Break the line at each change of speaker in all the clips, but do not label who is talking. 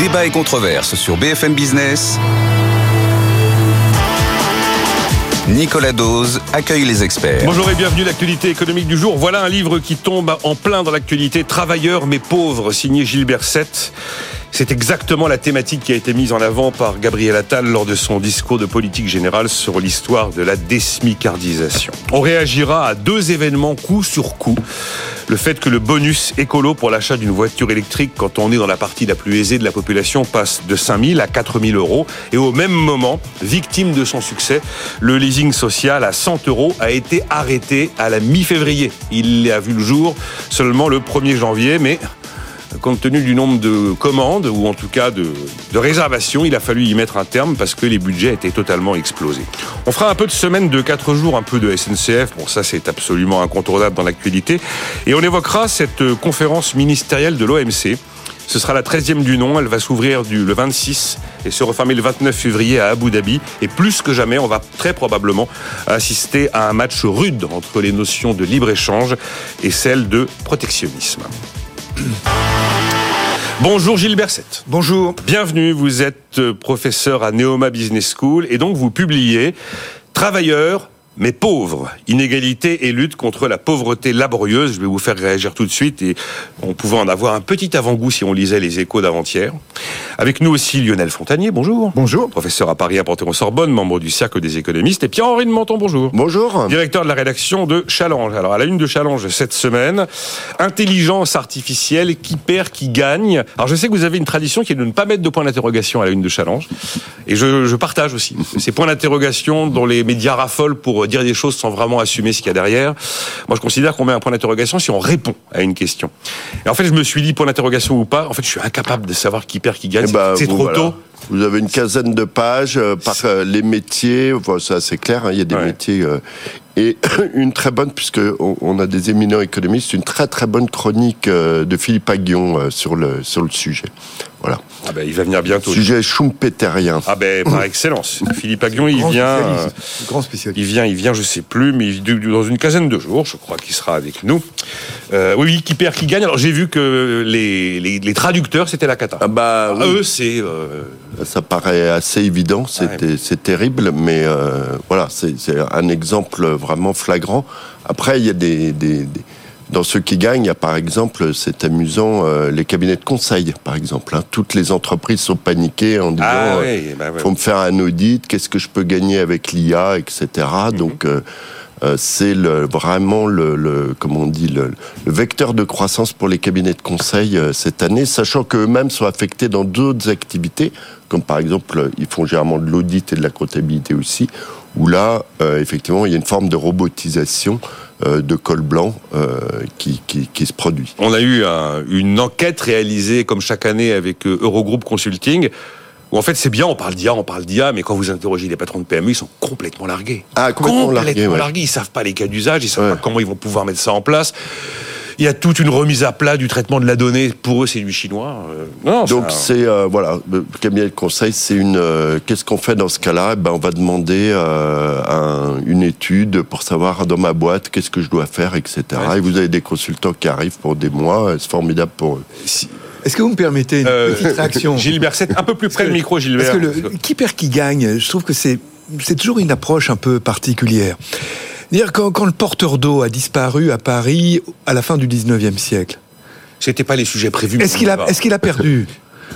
Débat et controverse sur BFM Business. Nicolas Dose accueille les experts.
Bonjour et bienvenue à l'actualité économique du jour. Voilà un livre qui tombe en plein dans l'actualité. Travailleurs mais pauvres, signé Gilbert Sett. C'est exactement la thématique qui a été mise en avant par Gabriel Attal lors de son discours de politique générale sur l'histoire de la désmicardisation. On réagira à deux événements coup sur coup. Le fait que le bonus écolo pour l'achat d'une voiture électrique quand on est dans la partie la plus aisée de la population passe de 5 000 à 4 000 euros. Et au même moment, victime de son succès, le leasing social à 100 euros a été arrêté à la mi-février. Il a vu le jour seulement le 1er janvier, mais compte tenu du nombre de commandes, ou en tout cas de, réservations, il a fallu y mettre un terme parce que les budgets étaient totalement explosés. On fera un peu de semaine de 4 jours, un peu de SNCF, bon ça c'est absolument incontournable dans l'actualité, et on évoquera cette conférence ministérielle de l'OMC. Ce sera la 13e du nom, elle va s'ouvrir le 26 et se refermer le 29 février à Abu Dhabi. Et plus que jamais, on va très probablement assister à un match rude entre les notions de libre-échange et celles de protectionnisme. Bonjour Gilles Berset.
Bonjour.
Bienvenue, vous êtes professeur à Neoma Business School et donc vous publiez Travailleurs, mais pauvres. Inégalité et lutte contre la pauvreté laborieuse. Je vais vous faire réagir tout de suite et on pouvait en avoir un petit avant-goût si on lisait les échos d'avant-hier. Avec nous aussi Lionel Fontanier, bonjour.
Bonjour.
Professeur à Paris à Panthéon-Sorbonne, membre du Cercle des économistes. Et Pierre-Henri de Menton, bonjour.
Bonjour.
Directeur de la rédaction de Challenge. Alors à la une de Challenge cette semaine, intelligence artificielle, qui perd, qui gagne. Alors je sais que vous avez une tradition qui est de ne pas mettre de point d'interrogation à la une de Challenge. Et je, je partage aussi ces points d'interrogation dont les médias raffolent pour dire des choses sans vraiment assumer ce qu'il y a derrière. Moi, je considère qu'on met un point d'interrogation si on répond à une question. Et en fait, je me suis dit point d'interrogation ou pas. En fait, je suis incapable de savoir qui perd, qui gagne.
Eh ben,
c'est trop tôt.
Vous avez une quinzaine de pages euh, par euh, les métiers. Enfin, ça, c'est clair. Hein, il y a des métiers. Euh, et une très bonne, puisque on, a des éminents économistes, une très très bonne chronique de Philippe Aguillon sur le sur le sujet. Voilà.
Ah ben, il va venir bientôt.
Sujet schumpeterien.
Ah ben, par excellence. Philippe Aguillon, il vient.
grand spécialiste.
Il vient, il vient, je sais plus, mais dans une quinzaine de jours, je crois qu'il sera avec nous. Euh, oui, qui perd, qui gagne. Alors j'ai vu que les, les, traducteurs, c'était la cata.
Ah bah,
oui. Eux, c'est. Euh,
Ça paraît assez évident, c'est terrible, mais euh, voilà, c'est un exemple vraiment flagrant. Après, il y a des, des dans ceux qui gagnent, il y a par exemple, c'est amusant, euh, les cabinets de conseil, par exemple. Hein. Toutes les entreprises sont paniquées en disant, ah, oui, euh, bah faut me faire un audit, qu'est-ce que je peux gagner avec l'IA, etc. Mhm. Donc euh, c'est le, vraiment le, le, comment on dit, le, vecteur de croissance pour les cabinets de conseil cette année, sachant qu'eux-mêmes sont affectés dans d'autres activités, comme par exemple, ils font généralement de l'audit et de la comptabilité aussi, où là, effectivement, il y a une forme de robotisation euh, de col blanc euh, qui, qui, se produit.
On a eu une enquête réalisée comme chaque année avec euh, Eurogroup Consulting. Où en fait c'est bien, on parle d'IA, on parle d'IA, mais quand vous interrogez les patrons de PME, ils sont complètement largués.
Ah, complètement,
complètement largués, Ils savent pas les cas d'usage, ils savent pas comment ils vont pouvoir mettre ça en place il y a toute une remise à plat du traitement de la donnée. Pour eux, c'est du chinois.
Euh, non, Donc c'est euh, voilà, le cabinet de conseil, c'est une. Euh, qu'est-ce qu'on fait dans ce cas-là? Eh Ben on va demander une étude pour savoir dans ma boîte qu'est-ce que je dois faire, etc. Et vous avez des consultants qui arrivent pour des mois. C'est formidable pour eux.
Est-ce que vous me permettez une petite réaction?
Gilbert, c'est un peu plus près du micro, Gilbert.
Parce que le, qui perd qui gagne, je trouve que c'est c'est toujours une approche un peu particulière. Dire quand, quand le porteur d'eau a disparu à Paris à la fin du 19e siècle.
C'était pas les sujets prévus.
Est-ce qu'il a, est-ce qu'il a perdu?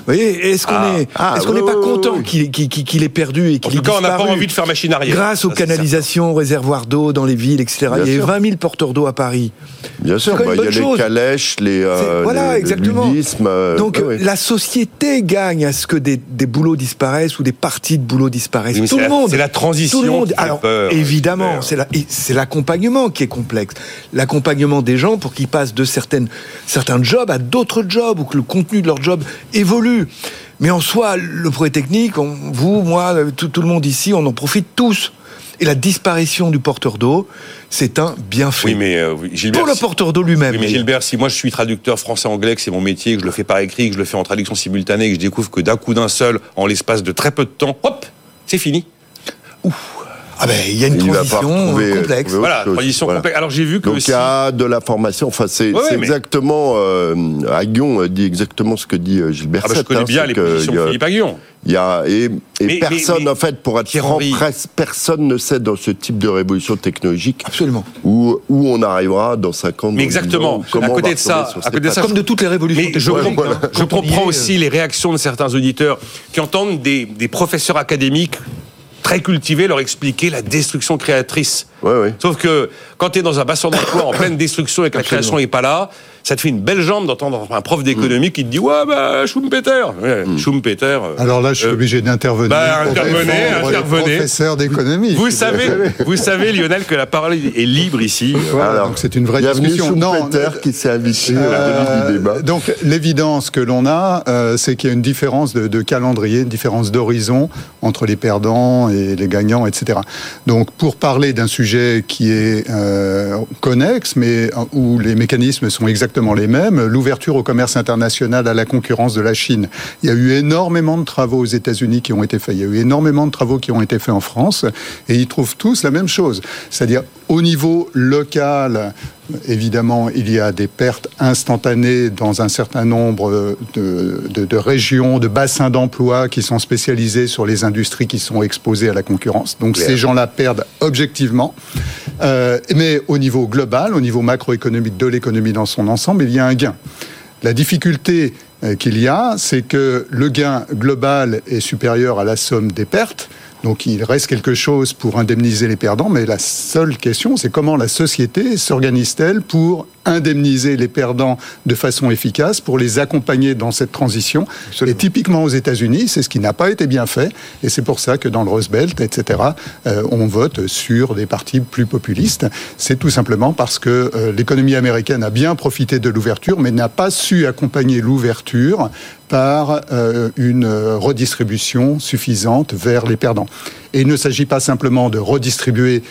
Voyez, est-ce qu'on ah. est, ah, est-ce qu'on n'est pas content qu'il qu'il ait perdu et qu'il ait En tout cas,
on n'a pas envie de faire machine arrière.
Grâce aux canalisations, aux réservoirs d'eau dans les villes, etc. il y a 20 000 porteurs d'eau à Paris.
Bien sûr, bah, il y a les calèches, les, euh,
voilà, exactement.
Euh,
Donc la société gagne à ce que des, des, boulots disparaissent ou des parties de boulots disparaissent. tout le monde.
C'est la transition. Tout le monde.
Alors évidemment, c'est l'accompagnement qui est complexe. L'accompagnement des gens pour qu'ils passent de certaines, certains jobs à d'autres jobs ou que le contenu de leur job évolue mais en soi, le progrès technique, vous, moi, tout, le monde ici, on en profite tous. Et la disparition du porteur d'eau, c'est un bienfait.
Oui, mais euh, Gilbert,
pour le porteur d'eau lui-même.
Oui, mais Gilbert, si moi je suis traducteur français-anglais, que c'est mon métier, que je le fais par écrit, que je le fais en traduction simultanée, que je découvre que d'un coup d'un seul, en l'espace de très peu de temps, hop, c'est fini. Ouf.
Ah ben, il y a une transition complexe.
Voilà, transition complexe. Alors j'ai vu que
Donc il y a de la formation. Enfin, c'est exactement. Euh, Aguillon dit exactement ce que dit euh, Gilbert. Ah
bah, je connais hein, bien les positions de Philippe Aguillon.
Il y a et, et personne en fait pour être franc, personne ne sait dans ce type de révolution technologique
absolument
où où on arrivera dans 50 ans.
Mais exactement. à côté de ça, à côté de ça,
comme de toutes les révolutions.
je, je comprends aussi les réactions de certains auditeurs qui entendent des, des professeurs académiques très cultivés leur expliquer la destruction créatrice. Sauf que quand tu es dans un bassin d'emploi en pleine destruction et que la création n'est pas là, ça te fait une belle jambe d'entendre un prof d'économie qui te dit Ouais, bah, Schumpeter. Ouais, mm. Schumpeter. Euh,
Alors là, je suis euh, obligé d'intervenir.
Bah, intervenez, intervenez.
Professeur d'économie.
Vous savez, vous savez, Lionel, que la parole est libre ici.
Alors, donc c'est une vraie discussion.
Schumpeter qui s'est invité euh, du débat.
Donc l'évidence que l'on a, c'est qu'il y a une différence de, de calendrier, une différence d'horizon entre les perdants et les gagnants, etc. Donc pour parler d'un sujet qui est connexe, mais où les mécanismes sont exactement les mêmes. L'ouverture au commerce international à la concurrence de la Chine. Il y a eu énormément de travaux aux États-Unis qui ont été faits. Il y a eu énormément de travaux qui ont été faits en France. Et ils trouvent tous la même chose. C'est-à-dire, au niveau local, Évidemment, il y a des pertes instantanées dans un certain nombre de, régions, de bassins d'emploi qui sont spécialisés sur les industries qui sont exposées à la concurrence. Donc ces gens-là perdent objectivement. Euh, mais au niveau global, au niveau macroéconomique de l'économie dans son ensemble, il y a un gain. La difficulté euh, qu'il y a, c'est que le gain global est supérieur à la somme des pertes. Donc il reste quelque chose pour indemniser les perdants, mais la seule question, c'est comment la société s'organise-t-elle pour indemniser les perdants de façon efficace, pour les accompagner dans cette transition. Et typiquement aux États-Unis, c'est ce qui n'a pas été bien fait, et c'est pour ça que dans le Rose Belt, etc., euh, on vote sur des partis plus populistes. C'est tout simplement parce que euh, l'économie américaine a bien profité de l'ouverture, mais n'a pas su accompagner l'ouverture par euh, une redistribution suffisante vers les perdants. Et il ne s'agit pas simplement de redistribuer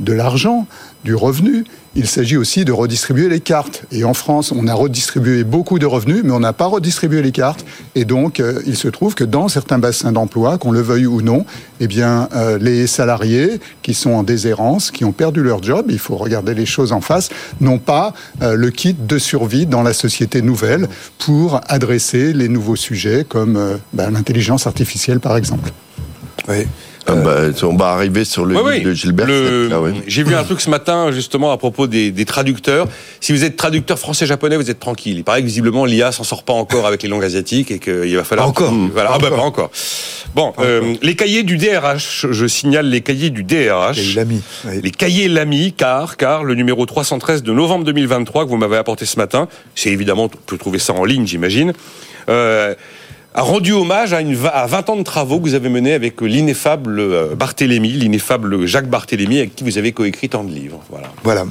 de l'argent, du revenu, il s'agit aussi de redistribuer les cartes. Et en France, on a redistribué beaucoup de revenus, mais on n'a pas redistribué les cartes. Et donc, euh, il se trouve que dans certains bassins d'emploi, qu'on le veuille ou non, eh bien, euh, les salariés qui sont en déshérence, qui ont perdu leur job, il faut regarder les choses en face, n'ont pas euh, le kit de survie dans la société nouvelle pour adresser les nouveaux sujets comme ben, l'intelligence artificielle, par exemple.
Oui. Ah bah, on va arriver sur le livre de Gilbert.
J'ai vu un truc ce matin justement à propos des, traducteurs. Si vous êtes traducteur français-japonais, vous êtes tranquille. Il paraît que visiblement l'IA s'en sort pas encore avec les langues asiatiques et qu'il va falloir.
encore.
Voilà. Ah bah, pas encore. Bon, euh, les cahiers du DRH. Je signale les cahiers du DRH. Les cahiers Lamy, car car le numéro 313 de novembre 2023 que vous m'avez apporté ce matin. C'est évidemment, on peut trouver ça en ligne, j'imagine. Euh, a rendu hommage à, une, à 20 ans de travaux que vous avez menés avec l'ineffable euh, Barthélemy, l'ineffable Jacques Barthélemy, avec qui vous avez coécrit tant de livres. Voilà.
Voilà.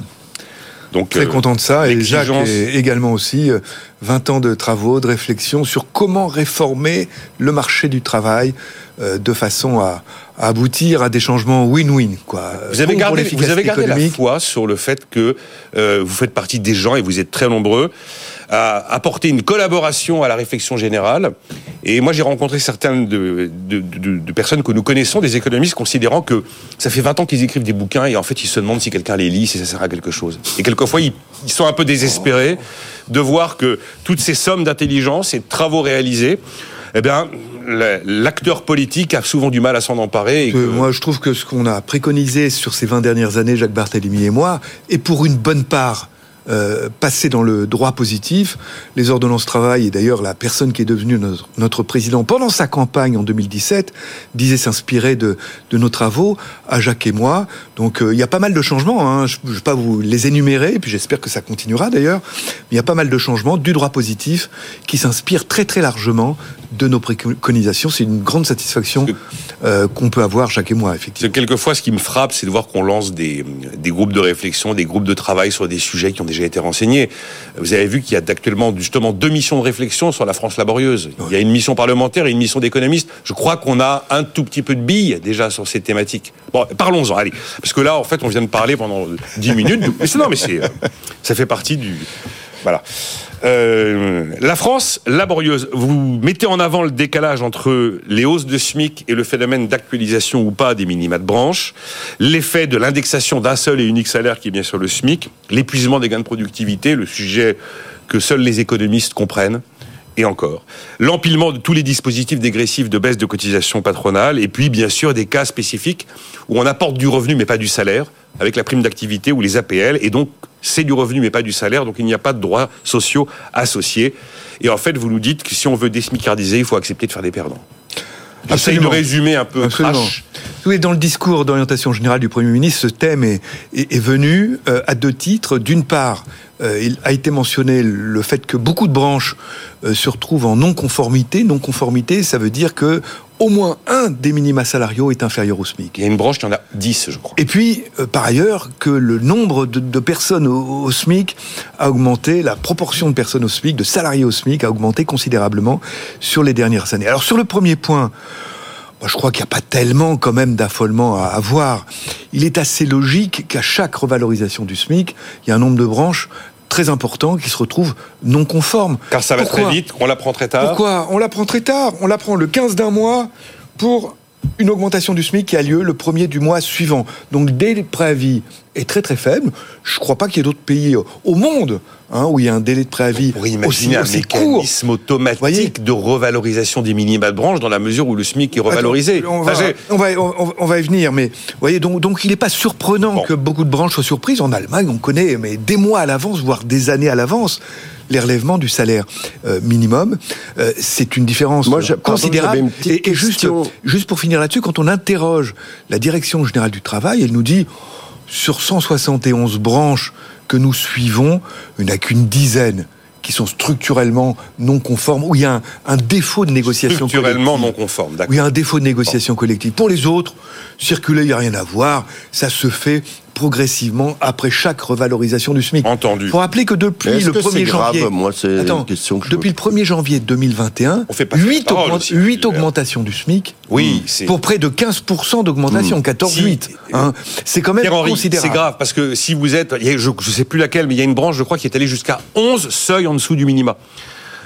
Donc, Très euh, content de ça. Et Jacques également aussi 20 euh, ans de travaux, de réflexion sur comment réformer le marché du travail de façon à, aboutir à des changements win-win. Quoi.
Vous avez gardé, vous avez gardé la foi sur le fait que vous faites partie des gens, et vous êtes très nombreux, à apporter une collaboration à la réflexion générale. Et moi, j'ai rencontré certaines de, de, personnes que nous connaissons, des économistes, considérant que ça fait 20 ans qu'ils écrivent des bouquins et en fait, ils se demandent si quelqu'un les lit, si ça sert à quelque chose. Et quelquefois, ils, sont un peu désespérés de voir que toutes ces sommes d'intelligence et de travaux réalisés, eh bien, l'acteur politique a souvent du mal à s'en emparer. Et
Moi, je trouve que ce qu'on a préconisé sur ces 20 dernières années, Jacques Barthélemy et moi, est pour une bonne part euh, passer dans le droit positif. Les ordonnances travail, et d'ailleurs la personne qui est devenue notre, président pendant sa campagne en 2017, disait s'inspirer de, nos travaux, à Jacques et moi. Donc euh, il y a pas mal de changements, hein. je ne vais pas vous les énumérer, et puis j'espère que ça continuera d'ailleurs. Il y a pas mal de changements du droit positif qui s'inspire très très largement de nos préconisations. C'est une grande satisfaction euh, qu'on peut avoir, Jacques et moi, effectivement.
Quelquefois, ce qui me frappe, c'est de voir qu'on lance des, des groupes de réflexion, des groupes de travail sur des sujets qui ont déjà été renseignés. Vous avez vu qu'il y a actuellement justement deux missions de réflexion sur la France laborieuse. Il y a une mission parlementaire et une mission d'économiste. Je crois qu'on a un tout petit peu de billes déjà sur ces thématiques. Bon, parlons-en, allez. Parce que là, en fait, on vient de parler pendant dix minutes. Mais non, mais c'est, euh, ça fait partie du, Voilà. Euh, la France, laborieuse. Vous mettez en avant le décalage entre les hausses de SMIC et le phénomène d'actualisation ou pas des minima de branche, l'effet de l'indexation d'un seul et unique salaire qui est bien sûr le SMIC, l'épuisement des gains de productivité, le sujet que seuls les économistes comprennent, et encore. L'empilement de tous les dispositifs dégressifs de baisse de cotisation patronale, et puis bien sûr des cas spécifiques où on apporte du revenu mais pas du salaire, avec la prime d'activité ou les APL, et donc c'est du revenu mais pas du salaire, donc il n'y a pas de droits sociaux associés. Et en fait, vous nous dites que si on veut désmicardiser, il faut accepter de faire des perdants. J'essaye de résumer un peu
Absolument. Oui, dans le discours d'orientation générale du Premier ministre, ce thème est, est, est venu euh, à deux titres. D'une part, il a été mentionné le fait que beaucoup de branches euh, se retrouvent en non-conformité. Non-conformité, ça veut dire que au moins un des minima salariaux est inférieur au SMIC.
Il y a une branche qui en a 10, je crois.
Et puis, euh, par ailleurs, que le nombre de, de personnes au, au, SMIC a augmenté, la proportion de personnes au SMIC, de salariés au SMIC a augmenté considérablement sur les dernières années. Alors sur le premier point, je crois qu'il n'y a pas tellement quand même d'affolement à avoir. Il est assez logique qu'à chaque revalorisation du SMIC, il y a un nombre de branches très important qui se retrouvent non conformes.
Car ça va Pourquoi très vite, on l'apprend très tard.
Pourquoi On l'apprend très tard. On l'apprend le 15 d'un mois pour une augmentation du SMIC qui a lieu le premier du mois suivant. Donc dès le préavis est très très faible. Je ne crois pas qu'il y ait d'autres pays au monde hein, où il y a un délai de préavis
Pour imaginer
aussi,
un
aussi
mécanisme
court.
automatique de revalorisation des minima de branche dans la mesure où le SMIC est revalorisé.
Attends, on, va,
Enfin,
on, va, on, on va y venir, mais voyez, donc, donc il n'est pas surprenant
Bon.
que beaucoup de branches soient surprises. En Allemagne, on connaît, mais des mois à l'avance, voire des années à l'avance, les relèvements du salaire euh, minimum. Euh, c'est une différence
Moi, je- pardon,
considérable.
j'avais une
et, et juste, juste pour finir là-dessus, quand on interroge la direction générale du travail, elle nous dit sur 171 branches que nous suivons, il n'y en a qu'une dizaine qui sont structurellement non conformes, où il y a un, un défaut de négociation
structurellement
collective.
non conforme, d'accord.
Oui, il y a un défaut de négociation collective. Pour les autres, circuler, il n'y a rien à voir. Ça se fait progressivement après chaque revalorisation du SMIC.
Entendu.
Il faut rappeler que depuis le
que
1er
c'est grave
janvier...
Moi, c'est
Attends,
question que je
depuis le 1er janvier 2021,
On fait pas
8,
la parole aussi, Gilbert.
augmentations du SMIC
Oui, c'est-
pour près de 15% d'augmentation, 14,8.
Si.
hein. C'est quand même
c'est
considérable.
grave parce que si vous êtes, je ne sais plus laquelle, mais il y a une branche, je crois, qui est allée jusqu'à 11 seuils en dessous du minima.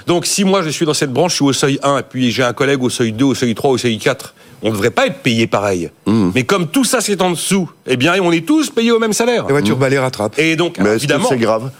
Donc si moi je suis dans cette branche, je suis au seuil 1, et puis j'ai un collègue au seuil 2, au seuil 3, au seuil 4, on ne devrait pas être payé pareil. Mais comme tout ça c'est en dessous, eh bien on est tous payés au même salaire.
Les voitures balais rattrapent.
Et donc,
Mais
évidemment,
c'est grave?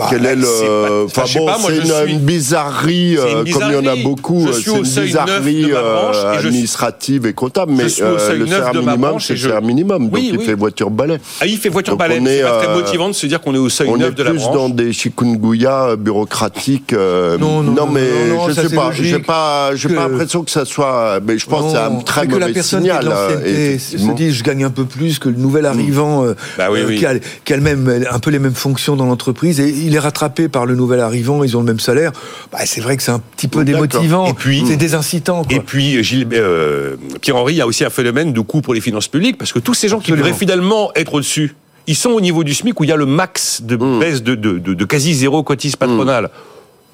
Bah,
Quel est le.
c'est pas- enfin,
bon,
pas, moi,
c'est une,
suis-
une bizarrerie, euh, comme il y en a beaucoup, euh, c'est une
neuf
bizarrerie euh,
suis-
administrative et comptable, mais euh, le
neuf
salaire minimum, c'est le
je-
salaire minimum, donc
Oui,
il
oui.
fait voiture balai.
ah, il fait voiture balai,
on
c'est
est,
pas très
euh,
motivant de se dire qu'on est au seuil
On
9
est
de la
plus
branche.
dans des chikungunya bureaucratiques.
Non, non, non,
mais
non,
je sais pas. J'ai pas, j'ai pas l'impression que ça soit. Mais je pense que c'est un très mauvais signal.
est se dit je gagne un peu plus que le nouvel arrivant euh,
Bah
qui, a, qui a le même, un peu les mêmes fonctions dans l'entreprise et il est rattrapé par le nouvel arrivant, ils ont le même salaire. Bah, c'est vrai que c'est un petit peu démotivant.
Et puis-
c'est désincitant. Quoi.
Et puis, Gilles, euh, Pierre-Henri, il y a aussi un phénomène de coût pour les finances publiques, parce que tous ces gens qui devraient finalement être au-dessus, ils sont au niveau du SMIC où il y a le max de baisse de, de, de- de quasi zéro cotise patronale.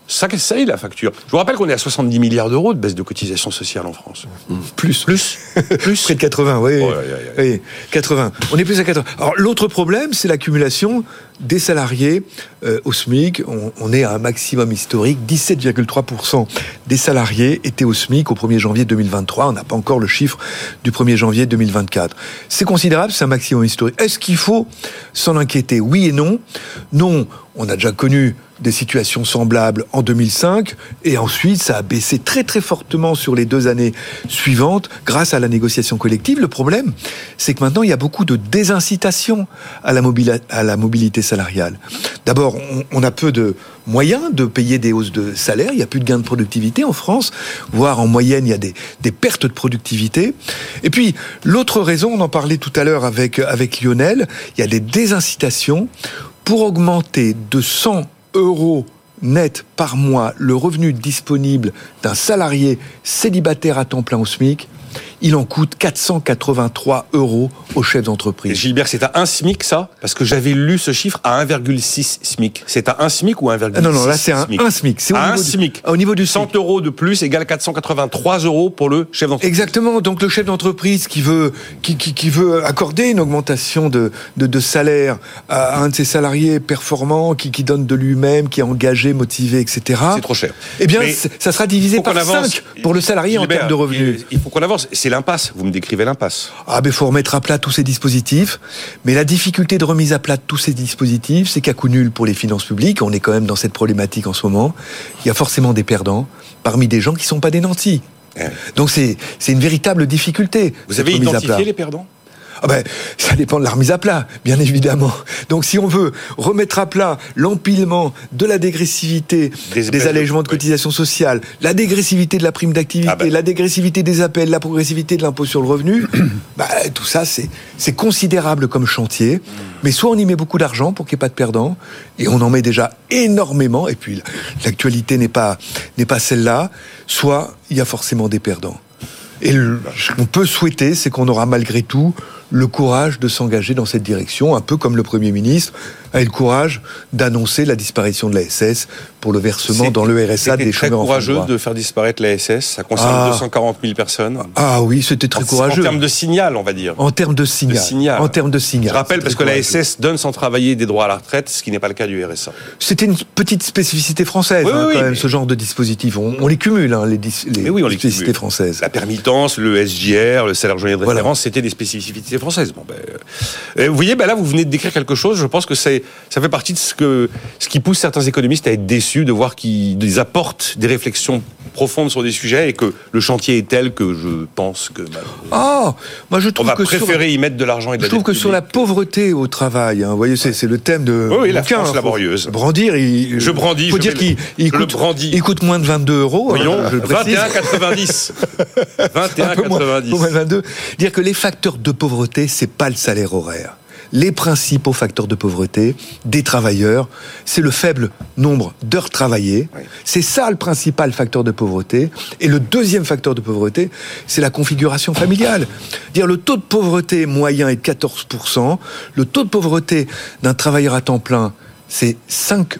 Ça est la facture. Je vous rappelle qu'on est à 70 milliards d'euros de baisse de cotisation sociale en France.
plus.
Plus Plus
Près de 80, oui.
Oh,
oui. 80. On est plus à 80. Alors, l'autre problème, c'est l'accumulation des salariés euh, au SMIC. On, on est à un maximum historique. 17,3% des salariés étaient au SMIC au 1er janvier 2023. On n'a pas encore le chiffre du 1er janvier 2024. C'est considérable, c'est un maximum historique. Est-ce qu'il faut s'en inquiéter? Oui et non. Non, on a déjà connu des situations semblables en 2005 et ensuite ça a baissé très très fortement sur les deux années suivantes grâce à la négociation collective. Le problème, c'est que maintenant il y a beaucoup de désincitation à la, mobilité salariale. D'abord, on, a peu de moyens de payer des hausses de salaire, il n'y a plus de gains de productivité en France, voire en moyenne il y a des, des pertes de productivité. Et puis l'autre raison, on en parlait tout à l'heure avec, avec Lionel, il y a des désincitations pour augmenter de 100 euros net par mois le revenu disponible d'un salarié célibataire à temps plein au SMIC, il en coûte 483 euros aux chefs d'entreprise.
Gilbert, c'est à 1 SMIC ça? Parce que j'avais lu ce chiffre à 1,6 SMIC. C'est à 1 SMIC ou 1,6
Non, non, là c'est un, un SMIC.
C'est au, niveau SMIC.
au niveau du
100 euros de plus égale 483 euros pour le chef d'entreprise.
Exactement. Donc le chef d'entreprise qui veut, qui, qui, qui, veut accorder une augmentation de, de, de, salaire à un de ses salariés performants, qui, qui donne de lui-même, qui est engagé, motivé, etc.
C'est trop cher.
Eh bien, ça sera divisé par 5 pour le salarié en termes de revenus.
Il faut qu'on avance. C'est l'impasse. Vous me décrivez l'impasse.
Ah, ben, faut remettre à plat tous ces dispositifs. Mais la difficulté de remise à plat de tous ces dispositifs, c'est qu'à coup nul pour les finances publiques, on est quand même dans cette problématique en ce moment. Il y a forcément des perdants parmi des gens qui ne sont pas des nantis. Donc c'est une véritable difficulté.
Vous avez identifié les perdants?
Ah ben, ça dépend de la remise à plat, bien évidemment. Donc si on veut remettre à plat l'empilement de la dégressivité des, des allègements de cotisations sociales, la dégressivité de la prime d'activité, ah ben. la dégressivité des appels, la progressivité de l'impôt sur le revenu, bah, tout ça c'est considérable comme chantier. Mais soit on y met beaucoup d'argent pour qu'il n'y ait pas de perdants, et on en met déjà énormément, et puis l'actualité n'est pas, n'est pas celle-là, soit il y a forcément des perdants. Et ce qu'on peut souhaiter, c'est qu'on aura malgré tout le courage de s'engager dans cette direction, un peu comme le Premier ministre a eu le courage d'annoncer la disparition de la SS pour le versement dans le RSA des
chômeurs
très
courageux de faire disparaître la SS, ça concerne ah. 240 000 personnes.
Ah oui, c'était très courageux.
En termes de signal, on va dire.
En termes de signal. En termes de signal.
Je rappelle parce que la SS donne sans travailler des droits à la retraite, ce qui n'est pas le cas du RSA.
C'était une petite spécificité française,
oui,
hein,
oui,
quand même, ce genre de dispositif. On, les cumule, hein, les, les
oui, on
spécificités françaises.
La permittance, le SGR, le salaire journalier de référence, voilà. c'était des spécificités françaises. Bon, ben, euh, vous voyez, ben là, vous venez de décrire quelque chose. Je pense que ça fait partie de ce, que, ce qui pousse certains économistes à être déçus de voir qu'ils apportent des réflexions profondes sur des sujets et que le chantier est tel que je pense que.
oh, moi je trouve
on va
que
préférer y mettre de l'argent et de
Je trouve que sur la pauvreté au travail, hein, vous voyez, c'est le thème de.
Oui, oui la France laborieuse.
Brandir, il,
je brandis.
Faut dire qu'il il coûte, il coûte moins de 22 euros.
Hein, Voyons, 21,90. 21,90.
Dire que les facteurs de pauvreté, c'est pas le salaire horaire les principaux facteurs de pauvreté des travailleurs, c'est le faible nombre d'heures travaillées. C'est ça le principal facteur de pauvreté. Et le deuxième facteur de pauvreté, c'est la configuration familiale. Dire le taux de pauvreté moyen est de 14%, le taux de pauvreté d'un travailleur à temps plein, c'est 5%,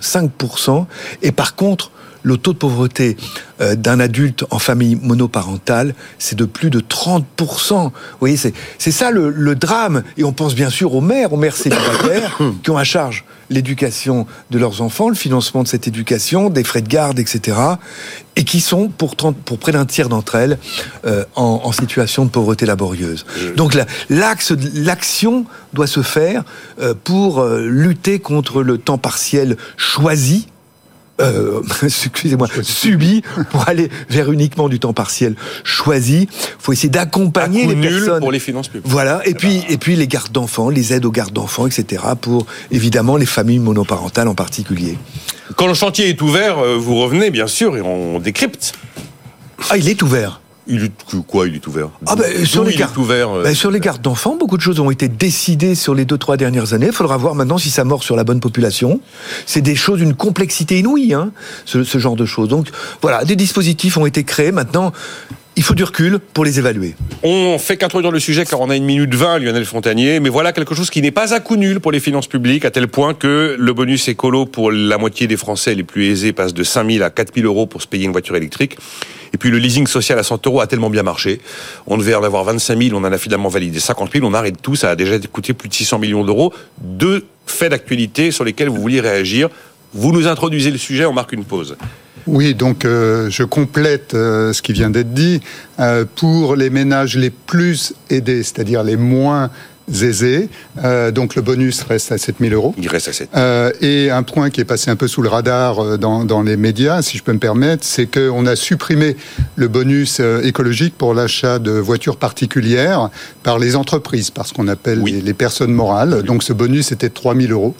5%, et par contre, le taux de pauvreté euh, d'un adulte en famille monoparentale, c'est de plus de 30%. Vous voyez, c'est ça le, le, drame. Et on pense bien sûr aux mères, aux mères célibataires qui ont à charge l'éducation de leurs enfants, le financement de cette éducation, des frais de garde, etc. Et qui sont pour, 30, pour près d'un tiers d'entre elles euh, en, en, situation de pauvreté laborieuse. Donc l'axe, l'action doit se faire euh, pour euh, lutter contre le temps partiel choisi euh, excusez-moi, subi pour aller vers uniquement du temps partiel choisi. Il faut essayer d'accompagner les personnes.
pour les finances publiques.
Voilà. Et puis, et puis les gardes d'enfants, les aides aux gardes d'enfants, etc. Pour évidemment les familles monoparentales en particulier.
Quand le chantier est ouvert, euh, vous revenez bien sûr et on décrypte.
Ah, il est ouvert.
Il est quoi Il est ouvert?
Ah ben, sur, les gardes,
ouvert,
euh... ben, sur les d'enfants, beaucoup de choses ont été décidées sur les deux trois dernières années. Il faudra voir maintenant si ça mord sur la bonne population. C'est des choses d'une complexité inouïe, hein, ce, ce, genre de choses. Donc voilà, des dispositifs ont été créés. Maintenant, il faut du recul pour les évaluer.
On fait qu'introduire le sujet car on a une minute 20, Lionel Fontanier, mais voilà quelque chose qui n'est pas à coup nul pour les finances publiques, à tel point que le bonus écolo pour la moitié des Français les plus aisés passe de 5 000 à 4 000 euros pour se payer une voiture électrique. Et puis le leasing social à 100 euros a tellement bien marché. On devait en avoir 25 000, on en a finalement validé 50 000, on arrête tout, ça a déjà coûté plus de 600 millions d'euros. Deux faits d'actualité sur lesquels vous vouliez réagir. Vous nous introduisez le sujet, on marque une pause.
Oui, donc euh, je complète euh, ce qui vient d'être dit. Euh, pour les ménages les plus aidés, c'est-à-dire les moins aisés. Euh, donc le bonus reste à 7 000 euros.
Il reste à 7
euh, Et un point qui est passé un peu sous le radar euh, dans, dans les médias, si je peux me permettre, c'est qu'on a supprimé le bonus euh, écologique pour l'achat de voitures particulières par les entreprises, parce qu'on appelle oui. les, les, personnes morales. Donc ce bonus était de 3 000 euros.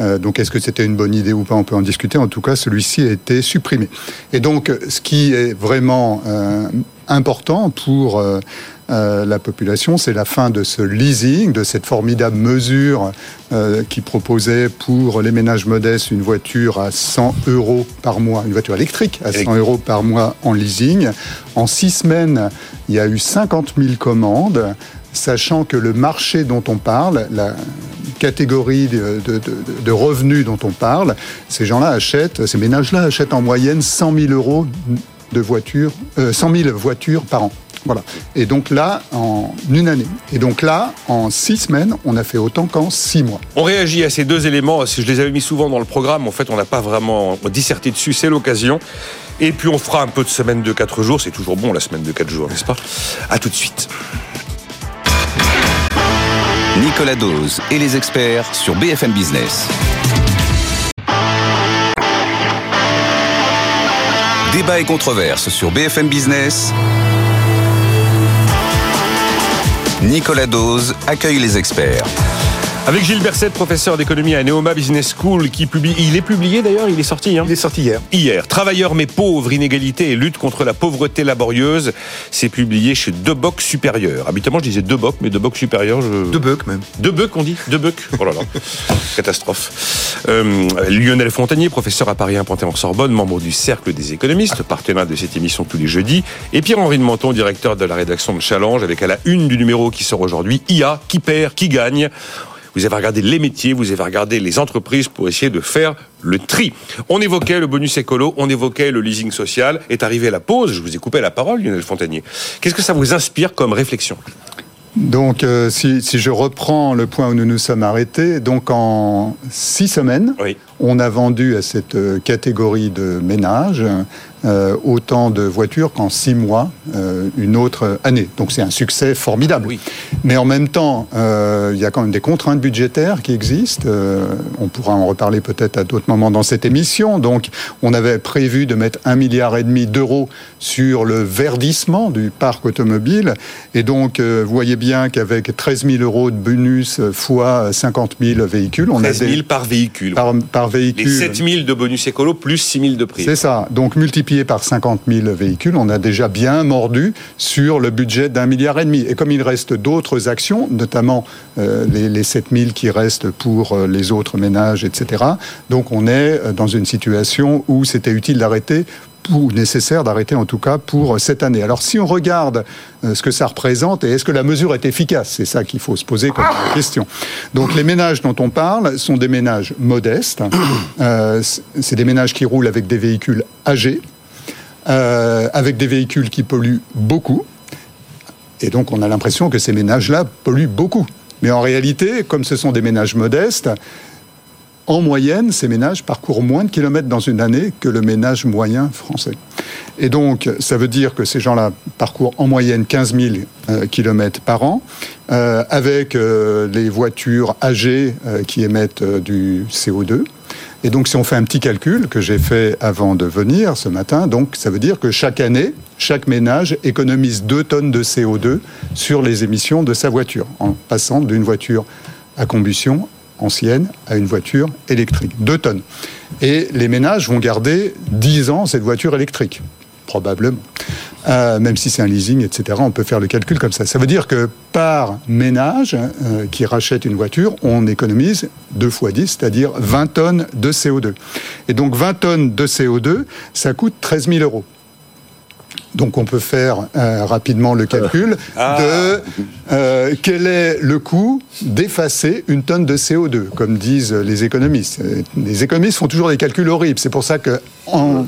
Euh, donc est-ce que c'était une bonne idée ou pas? On peut en discuter. En tout cas, celui-ci a été supprimé. Et donc ce qui est vraiment important pour la population, c'est la fin de ce leasing, de cette formidable mesure qui proposait pour les ménages modestes une voiture à 100 euros par mois, une voiture électrique à 100 euros par mois en leasing. En six semaines, il y a eu 50 000 commandes sachant que le marché dont on parle, la catégorie de, revenus dont on parle, ces gens-là achètent, ces ménages-là achètent en moyenne 100 000 euros de voitures, 100 euh, 000 voitures par an. Voilà. Et donc là, en une année. Et donc là, en six semaines, on a fait autant qu'en six mois.
On réagit à ces deux éléments. Si je les avais mis souvent dans le programme, en fait, on n'a pas vraiment disserté dessus. C'est l'occasion. Et puis, on fera un peu de semaine de quatre jours. C'est toujours bon, la semaine de quatre jours, n'est-ce pas? À tout de suite.
Nicolas Dose et les experts sur BFM Business. Débat et controverse sur BFM Business. Nicolas Dose accueille les experts.
Avec Gilles Berset, professeur d'économie à Neoma Business School, qui publie. Il est publié d'ailleurs, il est sorti. Hein
il est sorti hier.
Hier. Travailleurs mais pauvres, inégalité et lutte contre la pauvreté laborieuse. C'est publié chez Deboc Supérieur. Habituellement, je disais Deboc, mais Deboc Supérieur. Je...
Deboc même.
Deboc, on dit Deboc. Oh là là. Catastrophe. Euh, Lionel Fontanier, professeur à Paris 1 en Sorbonne, membre du Cercle des économistes, partenaire de cette émission tous les jeudis. Et Pierre-Henri de Menton, directeur de la rédaction de Challenge, avec à la une du numéro qui sort aujourd'hui IA, qui perd, qui gagne vous avez regardé les métiers, vous avez regardé les entreprises pour essayer de faire le tri. On évoquait le bonus écolo, on évoquait le leasing social. Est arrivé la pause, je vous ai coupé la parole, Lionel Fontanier. Qu'est-ce que ça vous inspire comme réflexion?
Donc, euh, si, je reprends le point où nous nous sommes arrêtés, donc en six semaines, on a vendu à cette euh, catégorie de ménages euh, autant de voitures qu'en six mois euh, une autre année. Donc c'est un succès formidable. Oui. Mais en même temps, euh, il y a quand même des contraintes budgétaires qui existent. on pourra en reparler peut-être à d'autres moments dans cette émission. Donc on avait prévu de mettre un milliard et demi d'euros sur le verdissement du parc automobile. Et donc vous voyez bien qu'avec 13 000 euros de bonus fois 50 000 véhicules,
on 13 000 a par véhicule.
Par, par véhicule. Les
7 000 de bonus écolo plus 6 000 de prix.
C'est ça. Donc multiplié par 50 000 véhicules, on a déjà bien mordu sur le budget d'un milliard et demi. Et comme il reste d'autres actions, notamment euh, les, les 7 000 qui restent pour euh, les autres ménages, etc., donc on est euh, dans une situation où c'était utile d'arrêter ou nécessaire d'arrêter en tout cas pour cette année. Alors si on regarde ce que ça représente et est-ce que la mesure est efficace, c'est ça qu'il faut se poser comme question. Donc les ménages dont on parle sont des ménages modestes, c'est des ménages qui roulent avec des véhicules âgés, euh, avec des véhicules qui polluent beaucoup. Et donc on a l'impression que ces ménages-là polluent beaucoup. Mais en réalité, comme ce sont des ménages modestes, en moyenne, ces ménages parcourent moins de kilomètres dans une année que le ménage moyen français. Et donc, ça veut dire que ces gens-là parcourent en moyenne 15 000 euh, kilomètres par an, euh, avec les voitures âgées qui émettent du CO2. Et donc, si on fait un petit calcul que j'ai fait avant de venir ce matin, donc ça veut dire que chaque année, chaque ménage économise 2 tonnes de CO2 sur les émissions de sa voiture, en passant d'une voiture à combustion ancienne à une voiture électrique. 2 tonnes. Et les ménages vont garder 10 ans cette voiture électrique, probablement. Euh, même si c'est un leasing, etc. On peut faire le calcul comme ça. Ça veut dire que par ménage euh, qui rachète une voiture, on économise 2 fois 10, c'est-à-dire 20 tonnes de CO2. Et donc 20 tonnes de CO2, ça coûte 13 000 euros. Donc on peut faire euh, rapidement le calcul ah. de quel est le coût d'effacer une tonne de CO2, comme disent les économistes. Les économistes font toujours des calculs horribles. C'est pour ça que en,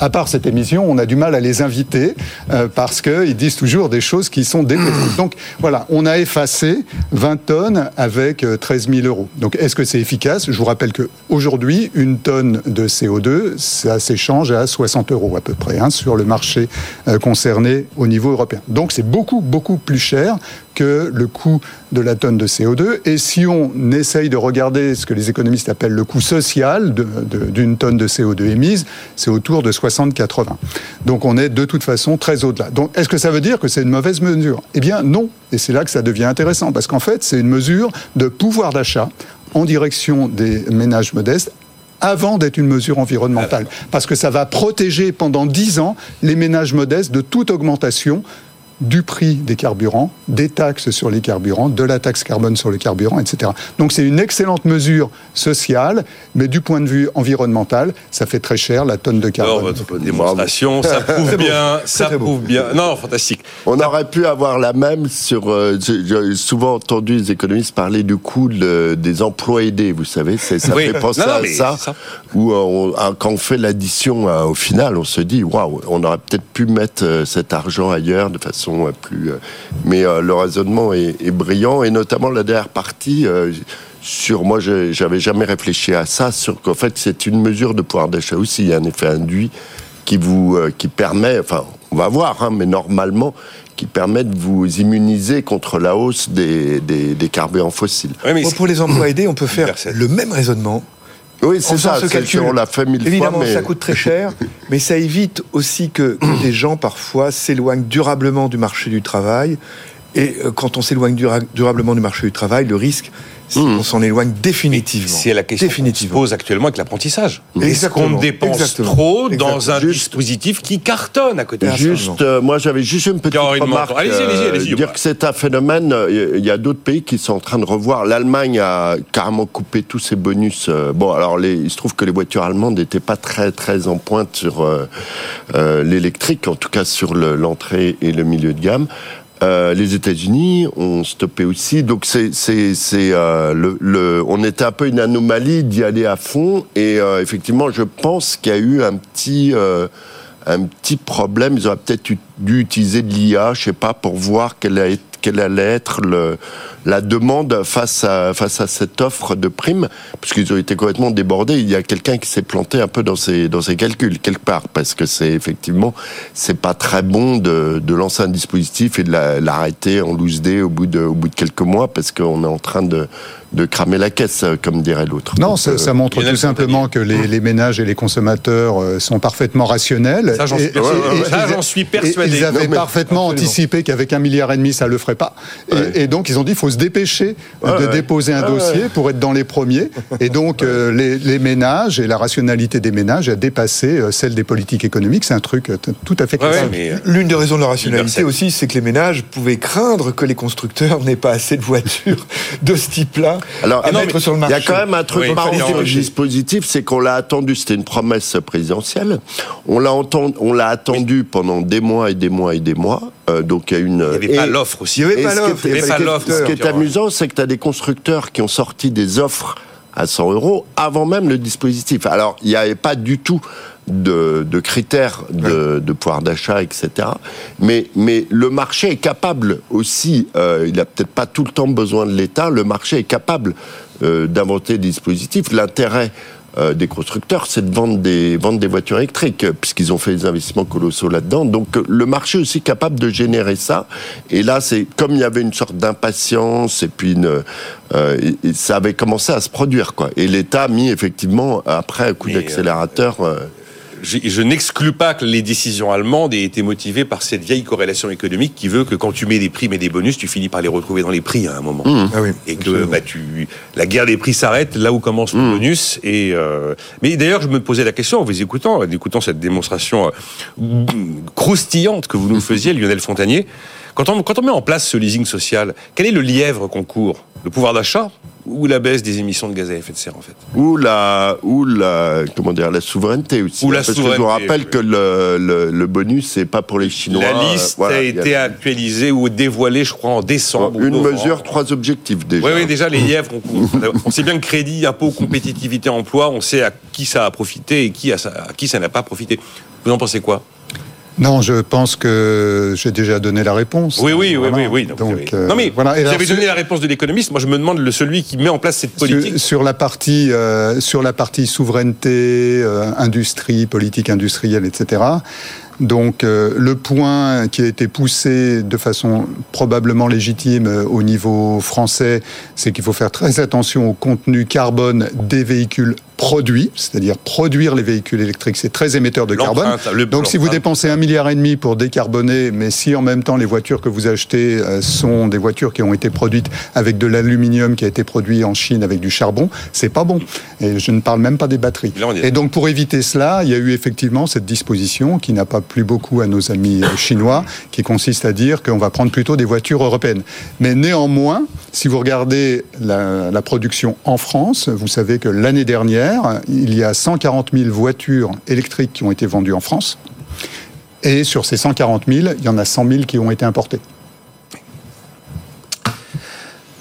à part cette émission, on a du mal à les inviter euh, parce qu'ils disent toujours des choses qui sont démesurées. Donc voilà, on a effacé 20 tonnes avec 13 euh, 000 euros. Donc est-ce que c'est efficace? Je vous rappelle qu'aujourd'hui, une tonne de CO2, ça s'échange à 60 euros à peu près hein, sur le marché euh, concerné au niveau européen. Donc c'est beaucoup, beaucoup plus cher que le coût de la tonne de CO2. Et si on essaye de regarder ce que les économistes appellent le coût social d'une tonne de CO2 émise, c'est autour de 60-80. Donc on est de toute façon très au-delà. Donc est-ce que ça veut dire que c'est une mauvaise mesure? Eh bien non. Et c'est là que ça devient intéressant, parce qu'en fait, c'est une mesure de pouvoir d'achat en direction des ménages modestes avant d'être une mesure environnementale. Parce que ça va protéger pendant 10 ans les ménages modestes de toute augmentation du prix des carburants, des taxes sur les carburants, de la taxe carbone sur les carburants, etc. Donc c'est une excellente mesure sociale, mais du point de vue environnemental, ça fait très cher la tonne de carbone.
votre démonstration, ça prouve bien, ça prouve bien. Non, fantastique.
On aurait pu avoir la même sur. Euh, J'ai souvent entendu les économistes parler du coût de- des emplois aidés. Vous savez, c'est- ça
Oui.
fait penser
Non, non,
à ça. Où euh, on- ah, quand on fait l'addition, euh, au final, on se dit waouh, on aurait peut-être pu mettre cet argent ailleurs de façon euh, plus. euh, mais euh, le raisonnement est, est brillant et notamment la dernière partie. euh, sur moi, je- j'avais jamais réfléchi à ça, sur qu'en fait c'est une mesure de pouvoir d'achat aussi, il y a un effet induit qui vous euh, qui permet, enfin on va voir, hein, mais normalement qui permet de vous immuniser contre la hausse des, des, des carburants fossiles.
Mais
pour les emplois aidés, on peut faire le même raisonnement.
Oui, c'est ça,
ce
c'est-
calcul.
on l'a fait mille
Évidemment,
fois, mais
ça coûte très cher, mais ça évite aussi que, que des gens parfois s'éloignent durablement du marché du travail. Et euh, quand on s'éloigne dura- durablement du marché du travail, le risque, c'est
Mmh.
qu'on s'en éloigne définitivement.
C'est la question qu'on se pose actuellement avec l'apprentissage. Est-ce qu'on dépense
exactement,
trop dans un
Juste-
dispositif qui cartonne à côté
Juste, euh, moi j'avais juste une petite remarque.
Menton. Allez-y, allez-y, allez-y.
dire que c'est un phénomène. euh, Il y a d'autres pays qui sont en train de revoir. L'Allemagne a carrément coupé tous ses bonus. euh, Bon, alors les, il se trouve que les voitures allemandes n'étaient pas très très en pointe sur euh, euh, l'électrique, en tout cas sur le- l'entrée et le milieu de gamme. Euh, les États-Unis ont stoppé aussi, donc c'est c'est c'est euh, on était un peu une anomalie d'y aller à fond et euh, effectivement je pense qu'il y a eu un petit un petit problème. Ils auraient peut-être eu- dû utiliser de l'IA, je sais pas, pour voir quelle, a- quelle allait être la demande face à, cette offre de primes, puisqu'ils ont été complètement débordés. Il y a quelqu'un qui s'est planté un peu dans ses, calculs, quelque part, parce que c'est effectivement, c'est pas très bon de, lancer un dispositif et de la- l'arrêter en loose day au bout de quelques mois, parce qu'on est en train de, de cramer la caisse, comme dirait l'autre.
Non,
Donc,
ça,
euh,
ça montre tout simplement que les, les ménages et les consommateurs euh, sont parfaitement rationnels.
Ça, j'en suis persuadé.
ils-
j'en suis
et-
persuadé.
Ils avaient
Non, mais-
parfaitement
absolument.
anticipé qu'avec un milliard et demi, ça le ferait pas. Et,
Ouais.
et donc, ils ont dit, il faut se dépêcher
Ouais,
de
ouais.
déposer un
Ouais,
dossier
ouais.
pour être dans les premiers. Et donc, euh, les, les ménages et la rationalité des ménages a dépassé euh, celle des politiques économiques. C'est un truc euh, tout à fait
euh,
L'une des raisons de la rationalité aussi, c'est que les ménages pouvaient craindre que les constructeurs n'aient pas assez de voitures de ce type-là
Alors,
à
non,
mettre
mais
sur le
Il y a quand même un truc
Oui,
marrant sur le dispositif, c'est qu'on l'a attendu, c'était une promesse présidentielle. On l'a entendu, on l'a attendu pendant des mois et des mois et des mois. Euh, donc il y a une.
il n'y avait
et-
pas l'offre aussi.
Il y avait pas
ce qui
l'offre,
Ce qui est amusant, c'est que tu as des constructeurs qui ont sorti des offres à 100 euros avant même le dispositif. Alors, il n'y avait pas du tout de, de critères de, de pouvoir d'achat, etc. Mais, mais le marché est capable aussi, euh, il n'a peut-être pas tout le temps besoin de l'État, le marché est capable euh, d'inventer des dispositifs. L'intérêt euh, des constructeurs, c'est de vendre des, vendre des voitures électriques, euh, puisqu'ils ont fait des investissements colossaux là-dedans. Donc euh, le marché est aussi capable de générer ça. Et là, c'est comme il y avait une sorte d'impatience, et puis une, euh, et- ça avait commencé à se produire. quoi. Et l'État a mis effectivement, après un coup d'accélérateur... euh,
Je, je n'exclus pas que les décisions allemandes aient été motivées par cette vieille corrélation économique qui veut que quand tu mets des primes et des bonus, tu finis par les retrouver dans les prix à un moment.
Ah oui,
Et que bah, tu, la guerre des prix s'arrête là où commence le bonus. Et euh, mais d'ailleurs, je me posais la question en vous écoutant, en écoutant cette démonstration euh, croustillante que vous nous faisiez, Lionel Fontanier. Quand on, quand on met en place ce leasing social, quel est le lièvre qu'on court? Le pouvoir d'achat? Ou la baisse des émissions de gaz à effet de serre en fait
ou la ou la comment dire la souveraineté aussi
Ou la
parce que je
souveraineté,
vous rappelle
oui.
que le, le, le bonus c'est pas pour les chinois
La
euh,
liste
voilà,
a été actualisée ou dévoilée, je crois, en décembre.
une mesure trois objectifs déjà
Oui, oui, déjà, les lièvres, on, on sait bien que crédit, impôt, compétitivité, emploi, on sait à qui ça a profité et qui a à qui ça n'a pas profité. Vous en pensez quoi?
Non, je pense que j'ai déjà donné la réponse.
Oui, oui, oui,
Voilà.
oui. oui. Donc,
Donc,
vous avez-
euh,
non, mais
voilà.
Vous
alors,
avez
sur-
donné la réponse de l'économiste. Moi, je me demande le celui qui met en place cette politique.
Sur, sur la partie, euh, sur la partie souveraineté, euh, industrie, politique industrielle, etc. Donc euh, le point qui a été poussé de façon probablement légitime euh, au niveau français, c'est qu'il faut faire très attention au contenu carbone des véhicules produits, c'est-à-dire produire les véhicules électriques, c'est très émetteur de carbone. Donc si vous dépensez un milliard et demi pour décarboner, mais si en même temps les voitures que vous achetez euh, sont des voitures qui ont été produites avec de l'aluminium qui a été produit en Chine avec du charbon, c'est pas bon. Et je ne parle même pas des batteries. Et donc pour éviter cela, il y a eu effectivement cette disposition qui n'a pas plu beaucoup à nos amis euh, chinois, qui consiste à dire qu'on va prendre plutôt des voitures européennes. Mais néanmoins, si vous regardez la, la production en France, vous savez que l'année dernière, il y a 140 000 voitures électriques qui ont été vendues en France. Et sur ces 140 000, il y en a 100 000 qui ont été importées.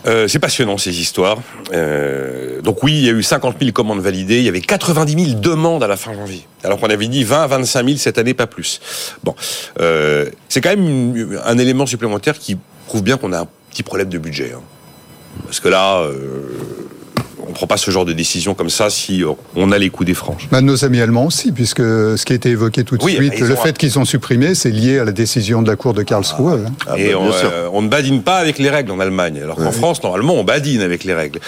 Euh, c'est passionnant ces histoires. Euh, donc oui, il y a eu 50 000 commandes validées, il y avait 90 000 demandes à la fin janvier. Alors qu'on avait dit 20 à 25 000 cette année, pas plus. Bon, euh, c'est quand même un élément supplémentaire qui prouve bien qu'on a un petit problème de budget. Hein. Parce que là, euh, on prend pas ce genre de décision comme ça si on a les coups des franges.
Bah, nos amis allemands aussi, puisque ce qui a été évoqué tout de suite, le fait qu'ils ont supprimé, c'est lié à la décision de la Cour de Karlsruhe.
Hein. Ah, et bah, euh, on, ne badine pas avec les règles en Allemagne, alors qu'en France, normalement, on badine avec les règles.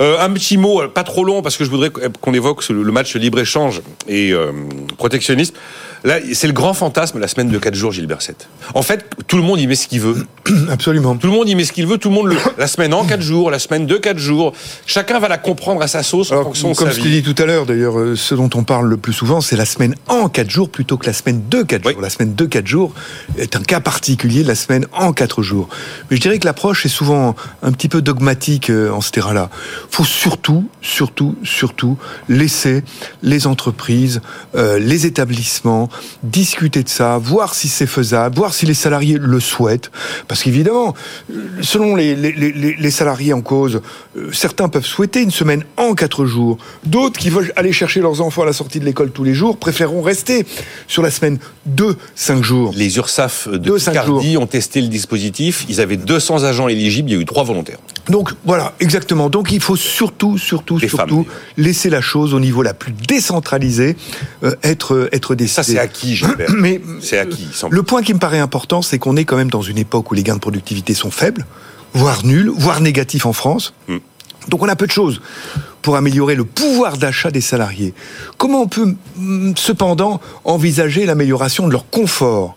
Euh, un petit mot, pas trop long, parce que je voudrais qu'on évoque le match libre-échange et euh, protectionnisme. Là, c'est le grand fantasme, la semaine de 4 jours, Gilbert 7. En fait, tout le monde y met ce qu'il veut.
Absolument.
Tout le monde y met ce qu'il veut, tout le monde le... La semaine en 4 jours, la semaine de 4 jours. Chacun va la comprendre à sa sauce en fonction de
Comme
je
dit tout à l'heure, d'ailleurs, euh, ce dont on parle le plus souvent, c'est la semaine en 4 jours plutôt que la semaine de 4 jours. La semaine de 4 jours est un cas particulier de la semaine en 4 jours. Mais je dirais que l'approche est souvent un petit peu dogmatique euh, en ce terrain-là. faut surtout, surtout, surtout laisser les entreprises, euh, les établissements discuter de ça, voir si c'est faisable, voir si les salariés le souhaitent. Parce qu'évidemment, selon les, les, les, les, salariés en cause, euh, certains peuvent souhaiter une semaine en quatre jours. D'autres qui veulent aller chercher leurs enfants à la sortie de l'école tous les jours préféreront rester sur la semaine de cinq jours.
Les URSAF de Picardie ont testé le dispositif. Ils avaient 200 agents éligibles. Il y a eu trois volontaires.
Donc voilà, exactement. Donc il faut surtout, surtout, surtout laisser la chose au niveau la plus décentralisée euh, être être décidée.
Ça c'est acquis. Mais c'est acquis.
Le point qui me paraît important, c'est qu'on est quand même dans une époque où les gains de productivité sont faibles, voire nuls, voire négatifs en France. Hmm. Donc on a peu de choses pour améliorer le pouvoir d'achat des salariés. Comment on peut hmm, cependant envisager l'amélioration de leur confort?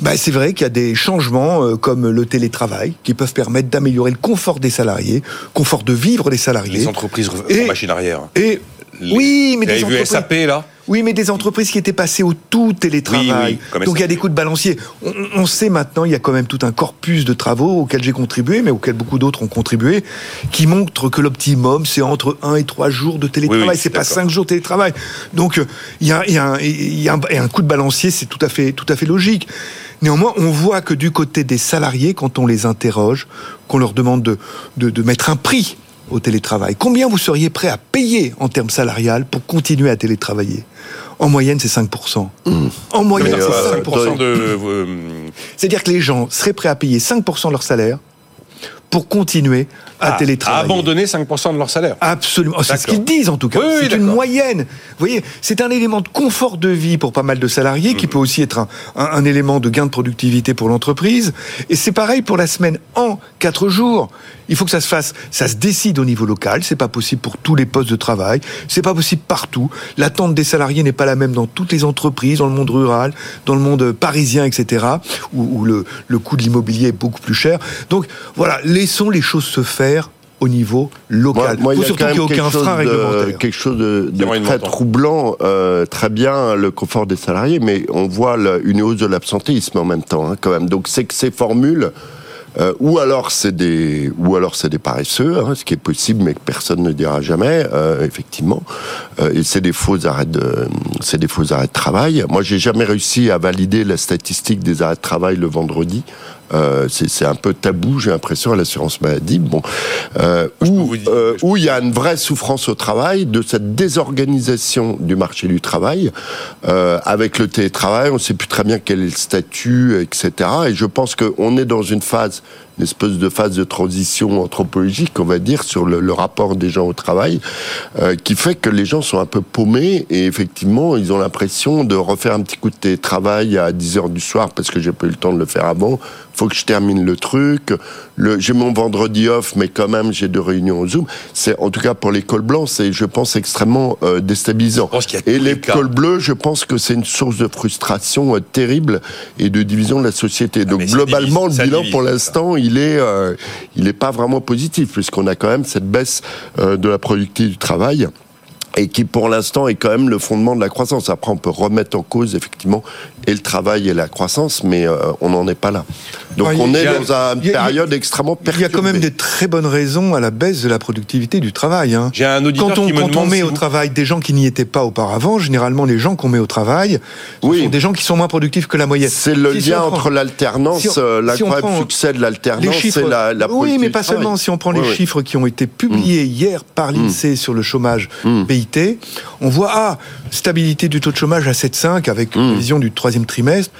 Ben, c'est vrai qu'il y a des changements euh, comme le télétravail qui peuvent permettre d'améliorer le confort des salariés, confort de vivre des salariés.
Les entreprises et, machine arrière.
Et oui, mais des
entreprises... SAP là?
Oui, mais des entreprises qui étaient passées au tout télétravail. Donc il y a des coups de balancier. On, sait maintenant, il y a quand même tout un corpus de travaux auxquels j'ai contribué, mais auxquels beaucoup d'autres ont contribué, qui montrent que l'optimum, c'est entre 1 et 3 jours de télétravail. c'est pas 5 jours de télétravail. Donc il y a, y, a y a un coup de balancier, c'est tout à fait, tout à fait logique. Néanmoins, on voit que du côté des salariés, quand on les interroge, qu'on leur demande de, de, de mettre un prix au télétravail. Combien vous seriez prêt à payer en termes salarial pour continuer à télétravailler? En moyenne, c'est 5%. Mmh. En moyenne, c'est 5%. De... Euh, C'est-à-dire que les gens seraient prêts à payer 5% de leur salaire pour continuer à ah, télétravailler.
À abandonner 5% de leur salaire.
Absolument. C'est ce qu'ils disent en tout cas. c'est une moyenne. Vous voyez, c'est un élément de confort de vie pour pas mal de salariés qui mm. peut aussi être un, un, élément de gain de productivité pour l'entreprise. Et c'est pareil pour la semaine en 4 jours. Il faut que ça se fasse, ça se décide au niveau local. C'est pas possible pour tous les postes de travail. C'est pas possible partout. L'attente des salariés n'est pas la même dans toutes les entreprises, dans le monde rural, dans le monde parisien, etc. Où, où le, le coût de l'immobilier est beaucoup plus cher. Donc voilà, laissons les choses se faire au niveau local.
Moi, il y a surtout qu'il n'y ait aucun frein réglementaire. Quelque chose de, très troublant, euh, très bien le confort des salariés, mais on voit une hausse de l'absentéisme en même temps, hein, quand même. Donc c'est que ces formules euh, ou alors c'est des, ou alors c'est des paresseux, hein, ce qui est possible, mais que personne ne dira jamais, euh, effectivement. Euh, et c'est des faux arrêts de, c'est des faux arrêts de travail. Moi, j'ai jamais réussi à valider la statistique des arrêts de travail le vendredi. Euh, c'est un peu tabou, j'ai l'impression, à l'assurance maladie. Bon, euh, où, euh, où il y a une vraie souffrance au travail de cette désorganisation du marché du travail avec le télétravail. On ne sait plus très bien quel est le statut, etc. Et je pense qu'on est dans une phase une espèce de phase de transition anthropologique, on va dire, sur le, le rapport des gens au travail, euh, qui fait que les gens sont un peu paumés et effectivement, ils ont l'impression de refaire un petit coup de télétravail à 10 heures du soir parce que j'ai pas eu le temps de le faire avant. Faut que je termine le truc. Le, j'ai mon vendredi off, mais quand même, j'ai deux réunions au Zoom. C'est, en tout cas, pour les cols blancs, c'est, je pense, extrêmement euh, déstabilisant.
Je pense qu'il y a
Et les
cas.
cols bleus, je pense que c'est une source de frustration euh, terrible et de division de la société. Donc
Ah, ça
globalement,
divise,
le bilan
divise,
pour l'instant, il est, euh, il est pas vraiment positif puisqu'on a quand même cette baisse euh, de la productivité du travail et qui pour l'instant est quand même le fondement de la croissance. Après, on peut remettre en cause effectivement et le travail et la croissance, mais euh, on n'en est pas là. Donc
Ouais,
on est
a-
dans une
a-
période extrêmement
Il y
perturbée.
a quand même des très bonnes raisons à la baisse de la productivité du travail. hein.
J'ai un auditeur
Quand on,
qui me
quand on met
si
au
vous-
travail des gens qui n'y étaient pas auparavant, généralement les gens qu'on met au travail
Oui.
sont des gens qui sont moins productifs que la moyenne.
C'est le
Si- si
lien
prend-
entre l'alternance,
si
euh, l'incroyable succès de
les
l'alternance
chiffres,
et la, la
oui, mais pas seulement. Si on prend les
Oui,
chiffres qui ont été publiés hier par l'INSEE sur le chômage
Mm.
PIT, on voit ah stabilité du taux de chômage à 7,5 avec une vision du troisième trimestre.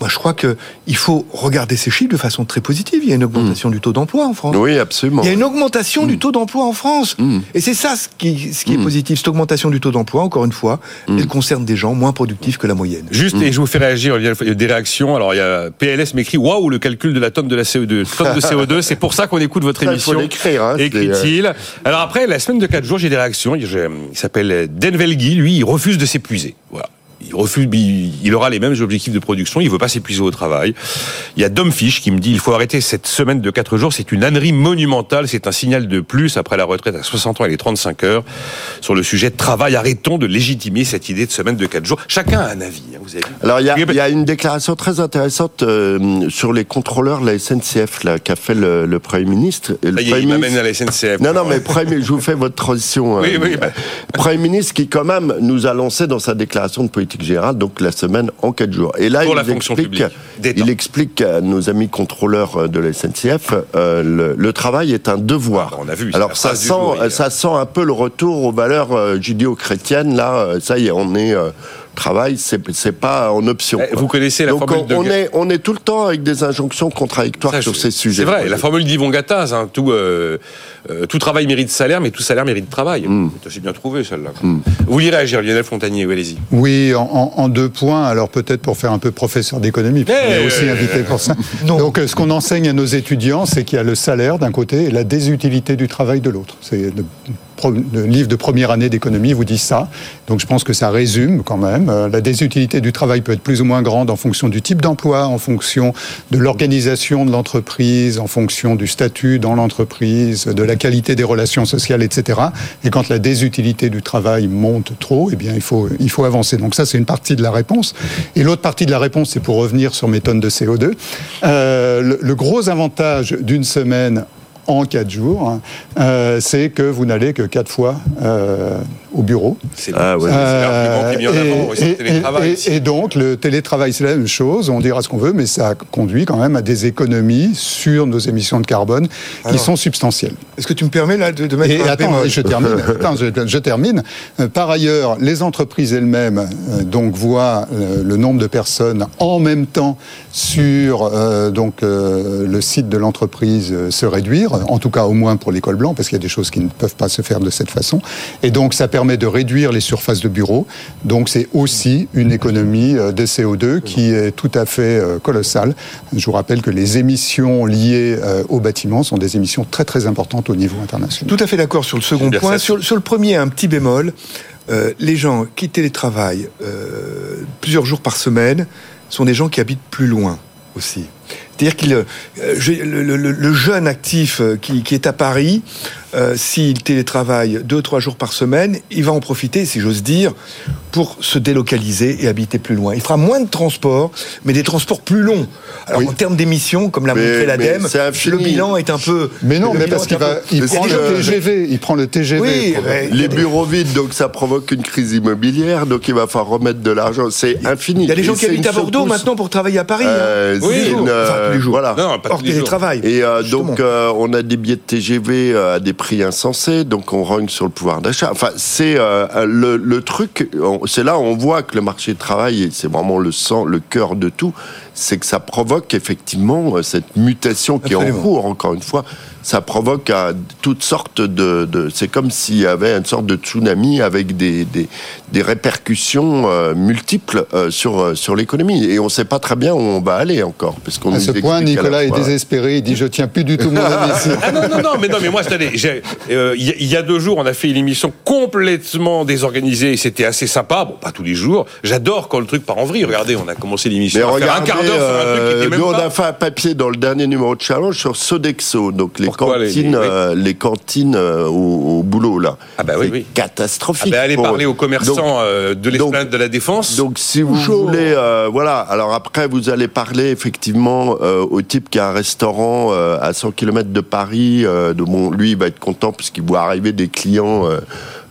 Moi, je crois que il faut regarder ces chiffres de façon très positive. Il y a une augmentation du taux d'emploi en France.
Mm. Oui, absolument.
Il y a une augmentation
Mm.
du taux d'emploi en France. Et c'est ça ce qui, ce qui est positif. Cette augmentation du taux d'emploi, encore une fois, elle concerne des gens moins productifs que la moyenne.
Juste, et je vous fais réagir, il y a des réactions. Alors, il y a PLS m'écrit Waouh, le calcul de la tonne de la CO2. Tonne de CO2, c'est pour ça qu'on écoute votre
Ça, il faut
émission.
l'écrire, hein,
Écrit-il. Alors après, la semaine de 4 jours, j'ai des réactions. Il il s'appelle Denvelgi, lui, il refuse de s'épuiser. Voilà. Il refuse, il il aura les mêmes objectifs de production, il veut pas s'épuiser au travail. Il y a Domfish qui me dit il faut arrêter cette semaine de 4 jours, c'est une ânerie monumentale, c'est un signal de plus après la retraite à 60 ans et les 35 heures. Sur le sujet de travail, arrêtons de légitimer cette idée de semaine de 4 jours. Chacun a un avis, hein, vous avez vu.
Alors il y a,
Oui,
il y a une déclaration très intéressante euh, sur les contrôleurs de la SNCF là qu'a fait le, le Premier ministre. Le Premier
il m'amène à la SNCF.
Non, non, mais Premier, je vous fais votre transition. euh,
Oui, oui, bah.
Premier ministre qui, quand même, nous a lancé dans sa déclaration de politique générale, donc la semaine en quatre jours. Et là,
Pour
il,
la
explique, il explique à nos amis contrôleurs euh, de la SNCF, euh, le, le travail est un devoir.
Ah, on a vu,
Alors ça sent,
jour, hier.
ça sent un peu le retour aux valeurs euh, judéo-chrétiennes. Là, euh, ça y est, on est euh, travail, c'est pas en option.
Eh,
quoi.
vous connaissez la
Donc
formule
on,
de
on est on est tout le temps avec des injonctions contradictoires
Ça,
sur
je-
ces sujets.
C'est vrai, la formule d'Yvon Gattaz, hein, tout, euh, euh, tout travail mérite salaire, mais tout salaire mérite travail.
Mm.
C'est bien trouvé, celle-là. Vous voulez réagir, Lionel Fontanier, oui, allez-y.
Oui, en, en- en deux points. Alors peut-être pour faire un peu professeur d'économie, parce qu'on
Eh,
est aussi
euh,
invité pour ça.
non.
Donc euh, ce qu'on enseigne à nos étudiants, c'est qu'il y a le salaire d'un côté et la désutilité du travail de l'autre. C'est le, livre de première année d'économie vous dit ça. Donc je pense que ça résume quand même. Euh, La désutilité du travail peut être plus ou moins grande en fonction du type d'emploi, en fonction de l'organisation de l'entreprise, en fonction du statut dans l'entreprise, de la qualité des relations sociales, etc. Et quand la désutilité du travail monte trop, eh bien il faut il faut avancer. Donc ça c'est une partie de la réponse. Et l'autre partie de la réponse, c'est pour revenir sur mes tonnes de CO2. Euh, le gros avantage d'une semaine en quatre jours, hein, euh, c'est que vous n'allez que quatre fois euh, au bureau.
C'est
Ah, ouais.
c'est l'argument qui est mis en avant, oui, c'est le
et,
télétravail.
et- et donc, le télétravail, c'est la même chose. On dira ce qu'on veut, mais ça conduit quand même à des économies sur nos émissions de carbone qui
Alors.
sont substantielles.
Est-ce que tu me permets là de, de mettre
Et
un
attends,
bémol
je termine. Attends, je, je termine. Euh, Par ailleurs, les entreprises elles-mêmes euh, donc voient euh, le nombre de personnes en même temps sur euh, donc euh, le site de l'entreprise euh, se réduire, en tout cas au moins pour l'école blanc, parce qu'il y a des choses qui ne peuvent pas se faire de cette façon. Et donc ça permet de réduire les surfaces de bureau. Donc c'est aussi une économie euh, de CO2 qui est tout à fait euh, colossale. Je vous rappelle que les émissions liées euh, au bâtiment sont des émissions très très importantes au niveau international.
Tout à fait d'accord sur le second point. Sur, sur le premier, un petit bémol. Euh, les gens qui télétravaillent euh, plusieurs jours par semaine sont des gens qui habitent plus loin aussi. C'est-à-dire je- le, le- le- le jeune actif qui, qui est à Paris, euh, s'il télétravaille deux trois jours par semaine, il va en profiter, si j'ose dire, pour se délocaliser et habiter plus loin. Il fera moins de transports, mais des transports plus longs. Alors
Oui.
en termes d'émissions, comme l'a montré l'ADEME, le bilan est un peu.
Mais non, mais parce qu'il
peu-
il prend le TGV, il prend le TGV.
Oui,
pour-
Les bureaux vides, donc ça provoque une crise immobilière, donc il va falloir remettre de l'argent. C'est infini.
Il y a des gens qui habitent à Bordeaux maintenant pour travailler à Paris. hein.
Euh,
Tous les
c'est
jours.
une,
Enfin, tous les jours.
Voilà.
Non, pas
Hors
tous les jours.
télétravail.
Et euh, donc, euh, on a des billets de TGV euh, à des prix insensés, donc on rogne sur le pouvoir d'achat. Enfin, c'est euh, le, le, truc, c'est là où on voit que le marché du travail, c'est vraiment le sang, le cœur de tout, c'est que ça provoque effectivement euh, cette mutation qui est en cours, encore une fois, ça provoque à toutes sortes de. de c'est comme s'il y avait une sorte de tsunami avec des, des, des répercussions euh, multiples euh, sur, euh, sur l'économie. Et on ne sait pas très bien où on va aller encore. Parce qu'on
à ce point, Nicolas est désespéré. Il dit Je tiens plus du tout mon avis.
ah non, non, non, mais non, mais moi, il y a deux jours, on a fait une émission complètement désorganisée. C'était assez sympa. Bon, pas tous les jours. J'adore quand le truc part en vrille. Regardez, on a commencé l'émission.
Mais regardez, un quart d'heure sur un truc qui était même Nous, on a fait un papier dans le dernier numéro de Challenge sur Sodexo. Donc les cantines, euh, les, cantines euh, au, boulot là.
Ah bah oui, oui.
catastrophique.
Ah bah allez parler aux commerçants euh, de l'esplanade de la défense.
Donc si vous voulez, voilà. Alors après vous allez parler effectivement au type qui a un restaurant à 100 km de Paris. de, bon, lui il va être content puisqu'il voit arriver des clients.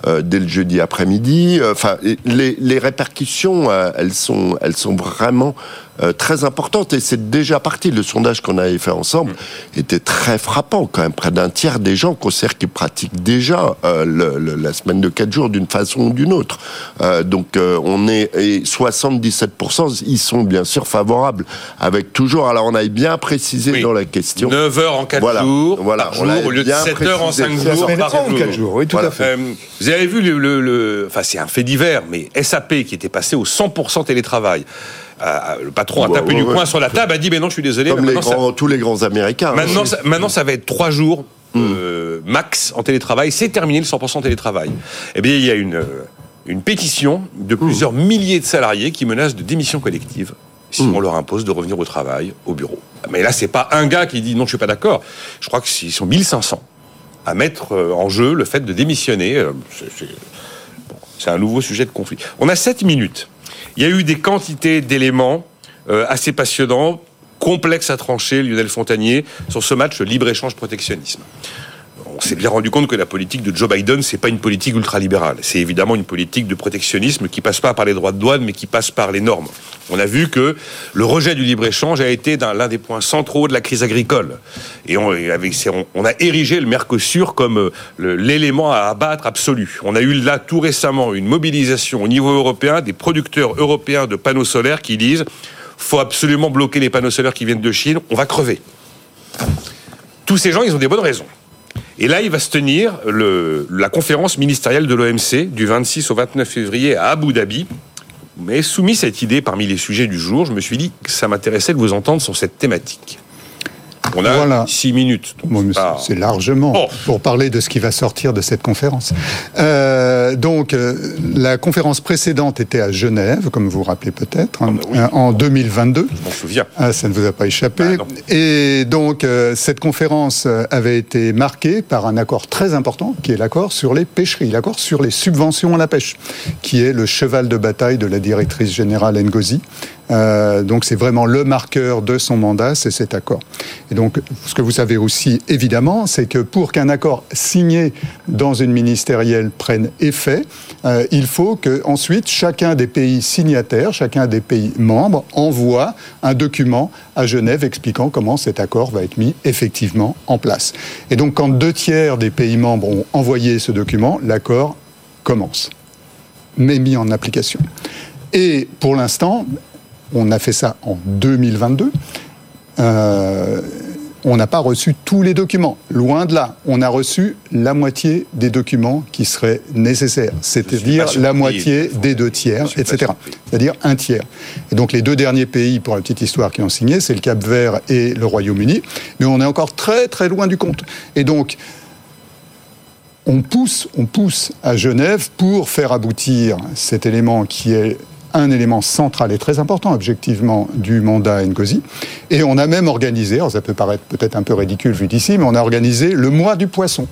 Dès le jeudi après-midi. Enfin, les, les répercussions, elles sont, elles sont vraiment euh, très importante et c'est déjà parti. Le sondage qu'on avait fait ensemble était très frappant quand même. Près d'un tiers des gens considèrent qu'ils pratiquent déjà euh, le, la semaine de 4 jours d'une façon ou d'une autre. Euh, donc euh, on est et 77% ils sont bien sûr favorables avec toujours alors on avait bien précisé dans la question
9 heures en 4
voilà,
jours
voilà,
jour, au lieu de 7 heures en 5 jours par
jour. 4 jours. Oui, tout à fait.
vous avez vu le, le, le enfin c'est un fait divers mais SAP qui était passé au 100% télétravail le patron a tapé du poing sur la table, a dit, mais non, je suis désolé.
Comme tous les grands Américains.
Maintenant, ça, maintenant, ça va être trois jours hmm. euh, max en télétravail. C'est terminé le 100% télétravail. Eh bien, il y a une, euh, une pétition de hmm. plusieurs milliers de salariés qui menacent de démission collective si hmm. on leur impose de revenir au travail, au bureau. Mais là, c'est pas un gars qui dit non, je suis pas d'accord. Je crois qu'ils sont 1500 à mettre euh, en jeu le fait de démissionner. C'est un nouveau sujet de conflit. On a 7 minutes. Il y a eu des quantités d'éléments euh, assez passionnants, complexes à trancher, Lionel Fontanier, sur ce match libre-échange protectionnisme. On s'est bien rendu compte que la politique de Joe Biden, c'est pas une politique ultralibérale. C'est évidemment une politique de protectionnisme qui passe pas par les droits de douane, mais qui passe par les normes. On a vu que le rejet du libre-échange a été l'un des points centraux de la crise agricole. Et on, a érigé le Mercosur comme euh, l'élément à abattre absolu. On a eu là tout récemment une mobilisation au niveau européen des producteurs européens de panneaux solaires qui disent faut absolument bloquer les panneaux solaires qui viennent de Chine, on va crever. Tous ces gens, ils ont des bonnes raisons. Et là, il va se tenir la conférence ministérielle de l'OMC du 26 au 29 février à Abu Dhabi. Mais soumis cette idée parmi les sujets du jour, je me suis dit que ça m'intéressait de vous entendre sur cette thématique. On a voilà. six minutes.
c'est largement oh. pour parler de ce qui va sortir de cette conférence. Euh, donc, euh, la conférence précédente était à Genève, comme vous vous rappelez peut-être, hein, ah bah en 2022.
Je m'en souviens.
Ah, ça ne vous a pas échappé. Bah Et donc, euh, cette conférence avait été marquée par un accord très important, qui est l'accord sur les pêcheries, l'accord sur les subventions à la pêche, qui est le cheval de bataille de la directrice générale Ngozi. Euh, donc c'est vraiment le marqueur de son mandat, c'est cet accord. Et donc ce que vous savez aussi évidemment, c'est que pour qu'un accord signé dans une ministérielle prenne effet, euh, il faut que ensuite chacun des pays signataires, chacun des pays membres envoie un document à Genève expliquant comment cet accord va être mis effectivement en place. Et donc quand deux tiers des pays membres ont envoyé ce document, l'accord commence, mais mis en application. Et pour l'instant, on a fait ça en 2022. Euh, on n'a pas reçu tous les documents. Loin de là, on a reçu la moitié des documents qui seraient nécessaires, c'est-à-dire la moitié des deux tiers, etc. C'est-à-dire un tiers. Et donc les deux derniers pays, pour la petite histoire, qui ont signé, c'est le Cap Vert et le Royaume-Uni. Mais on est encore très très loin du compte. Et donc on pousse, on pousse à Genève pour faire aboutir cet élément qui est un élément central et très important, objectivement, du mandat Ngozi. Et on a même organisé, alors ça peut paraître peut-être un peu ridicule vu d'ici, mais on a organisé le mois du poisson.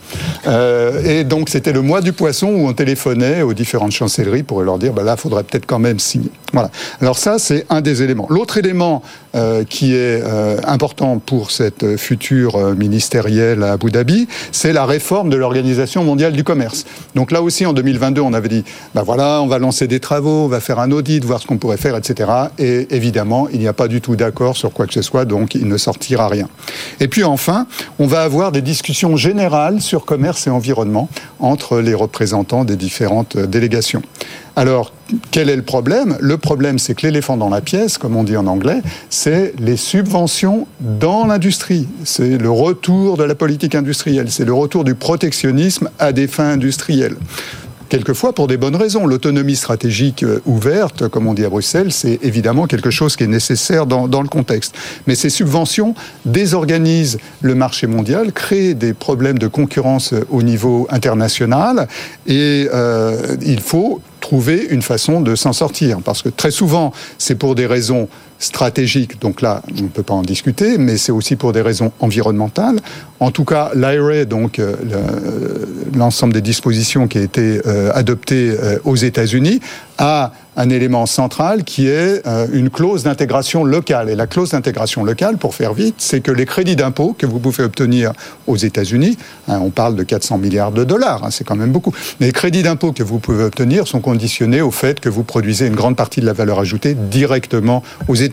Euh, et donc c'était le mois du poisson où on téléphonait aux différentes chancelleries pour leur dire, bah là, il faudrait peut-être quand même signer. Voilà. Alors ça, c'est un des éléments. L'autre élément euh, qui est euh, important pour cette future euh, ministérielle à Abu Dhabi, c'est la réforme de l'Organisation mondiale du commerce. Donc là aussi, en 2022, on avait dit, bah voilà, on va lancer des travaux, on va faire un audit, voir ce qu'on pourrait faire, etc. Et évidemment, il n'y a pas du tout d'accord sur quoi que ce soit, donc il ne sortira rien. Et puis enfin, on va avoir des discussions générales sur commerce et environnement entre les représentants des différentes délégations. Alors, quel est le problème? Le problème, c'est que l'éléphant dans la pièce, comme on dit en anglais, c'est les subventions dans l'industrie. C'est le retour de la politique industrielle, c'est le retour du protectionnisme à des fins industrielles quelquefois pour des bonnes raisons. L'autonomie stratégique euh, ouverte, comme on dit à Bruxelles, c'est évidemment quelque chose qui est nécessaire dans, le contexte. Mais ces subventions désorganisent le marché mondial, créent des problèmes de concurrence au niveau international, et euh, il faut trouver une façon de s'en sortir. Parce que très souvent, c'est pour des raisons stratégiques, donc là, on ne peut pas en discuter, mais c'est aussi pour des raisons environnementales. En tout cas, l'IRA, donc euh, l'ensemble des dispositions qui a été euh, adoptées euh, aux États-Unis, a un élément central qui est euh, une clause d'intégration locale. Et la clause d'intégration locale, pour faire vite, c'est que les crédits d'impôt que vous pouvez obtenir aux États-Unis, hein, on parle de 400 milliards de dollars, hein, c'est quand même beaucoup, les crédits d'impôt que vous pouvez obtenir sont conditionnés au fait que vous produisez une grande partie de la valeur ajoutée directement aux États-Unis.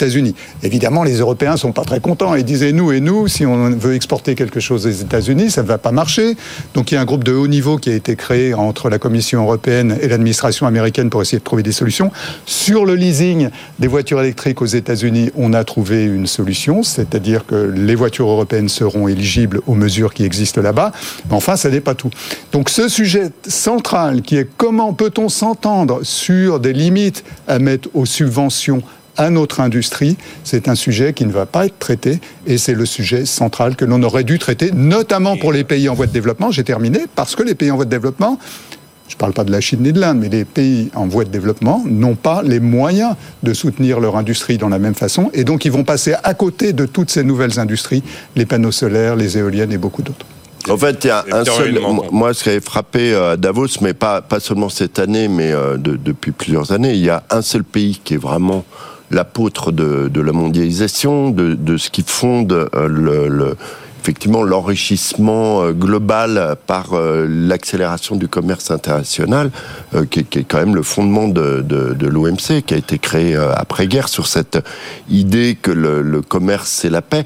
Évidemment, les Européens sont pas très contents et disaient nous et nous, si on veut exporter quelque chose aux États-Unis, ça ne va pas marcher. Donc il y a un groupe de haut niveau qui a été créé entre la Commission européenne et l'administration américaine pour essayer de trouver des solutions. Sur le leasing des voitures électriques aux États-Unis, on a trouvé une solution, c'est-à-dire que les voitures européennes seront éligibles aux mesures qui existent là-bas. Mais enfin, ça n'est pas tout. Donc ce sujet central qui est comment peut-on s'entendre sur des limites à mettre aux subventions à notre industrie, c'est un sujet qui ne va pas être traité et c'est le sujet central que l'on aurait dû traiter, notamment pour les pays en voie de développement. J'ai terminé parce que les pays en voie de développement je ne parle pas de la Chine ni de l'Inde, mais les pays en voie de développement n'ont pas les moyens de soutenir leur industrie dans la même façon, et donc ils vont passer à côté de toutes ces nouvelles industries, les panneaux solaires, les éoliennes et beaucoup d'autres.
En fait, il y a un seul. Moi, ce qui avait frappé à euh, Davos, mais pas, pas seulement cette année, mais euh, depuis plusieurs années, il y a un seul pays qui est vraiment l'apôtre de, la mondialisation, de, ce qui fonde euh, effectivement l'enrichissement euh, global par euh, l'accélération du commerce international, qui, est quand même le fondement de, de, l'OMC, qui a été créé après-guerre sur cette idée que le, commerce c'est la paix,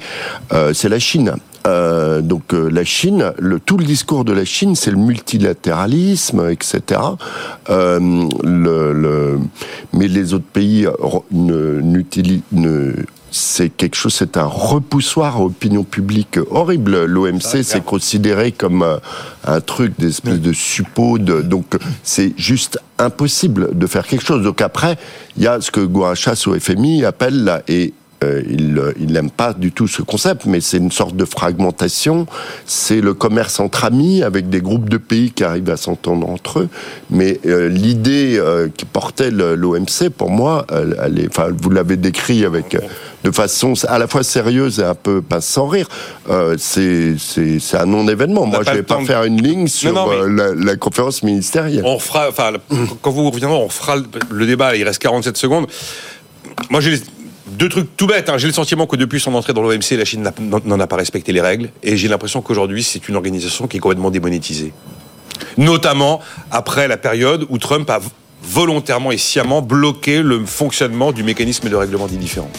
c'est la Chine. Donc la Chine, le, tout le discours de la Chine, c'est le multilatéralisme, etc. le, le, mais les autres pays n'utilisent c'est quelque chose, c'est un repoussoir à opinion publique horrible. L'OMC, c'est considéré comme euh, un truc d'espèce de suppôt, donc c'est juste impossible de faire quelque chose. Donc après, il y a ce que Gouachas au FMI appelle et euh, il n'aime pas du tout ce concept, mais c'est une sorte de fragmentation. C'est le commerce entre amis avec des groupes de pays qui arrivent à s'entendre entre eux. Mais euh, l'idée euh, qui portait l'OMC, pour moi, elle, est, enfin, vous l'avez décrit avec de façon à la fois sérieuse et un peu pas sans rire. c'est un non-événement. Moi, je vais pas faire une ligne sur la, conférence ministérielle.
On fera, enfin, quand vous reviendrez, on fera le débat. Il reste 47 secondes. Moi, j'ai deux trucs tout bêtes. Hein. J'ai le sentiment que depuis son entrée dans l'OMC, la Chine n'en a pas respecté les règles. Et j'ai l'impression qu'aujourd'hui, c'est une organisation qui est complètement démonétisée. Notamment après la période où Trump a volontairement et sciemment bloqué le fonctionnement du mécanisme de règlement des différends.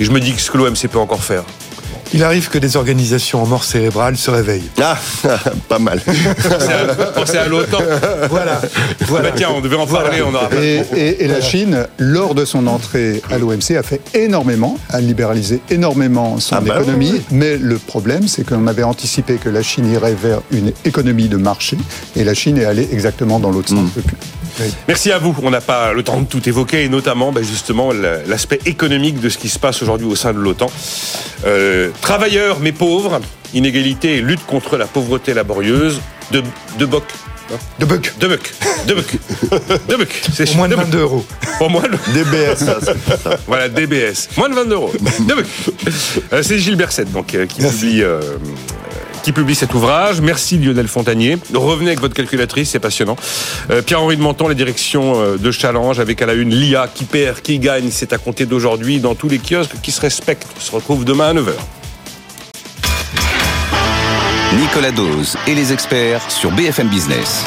Et je me dis que ce que l'OMC peut encore faire,
il arrive que des organisations en mort cérébrale se réveillent.
Ah, pas mal.
Pensez à l'OTAN.
Voilà. voilà.
Bah, tiens, on devait en parler. On aura...
et, et, la Chine, lors de son entrée à l'OMC, a fait énormément, a libéralisé énormément son ah bah économie. Mais le problème, c'est qu'on avait anticipé que la Chine irait vers une économie de marché. Et la Chine est allée exactement dans l'autre sens
Merci à vous. On n'a pas le temps de tout évoquer, et notamment bah, justement l'aspect économique de ce qui se passe aujourd'hui au sein de l'OTAN. Euh, travailleurs mais pauvres, inégalité et lutte contre la pauvreté laborieuse de, de Boc.
De Buck.
De Buck. De Buck. De Buck.
C'est moins de 22 euros.
Pour moins de... DBS, ça,
Voilà, DBS. Moins de 22 euros. De Buck. Euh, c'est Gilles Berset, donc, euh, qui publie qui publie cet ouvrage. Merci Lionel Fontanier. Revenez avec votre calculatrice, c'est passionnant. Euh, Pierre-Henri de Menton, les directions euh, de Challenge, avec à la une l'IA qui perd, qui gagne, c'est à compter d'aujourd'hui dans tous les kiosques qui se respectent. On se retrouve demain à 9h.
Nicolas Dose et les experts sur BFM Business.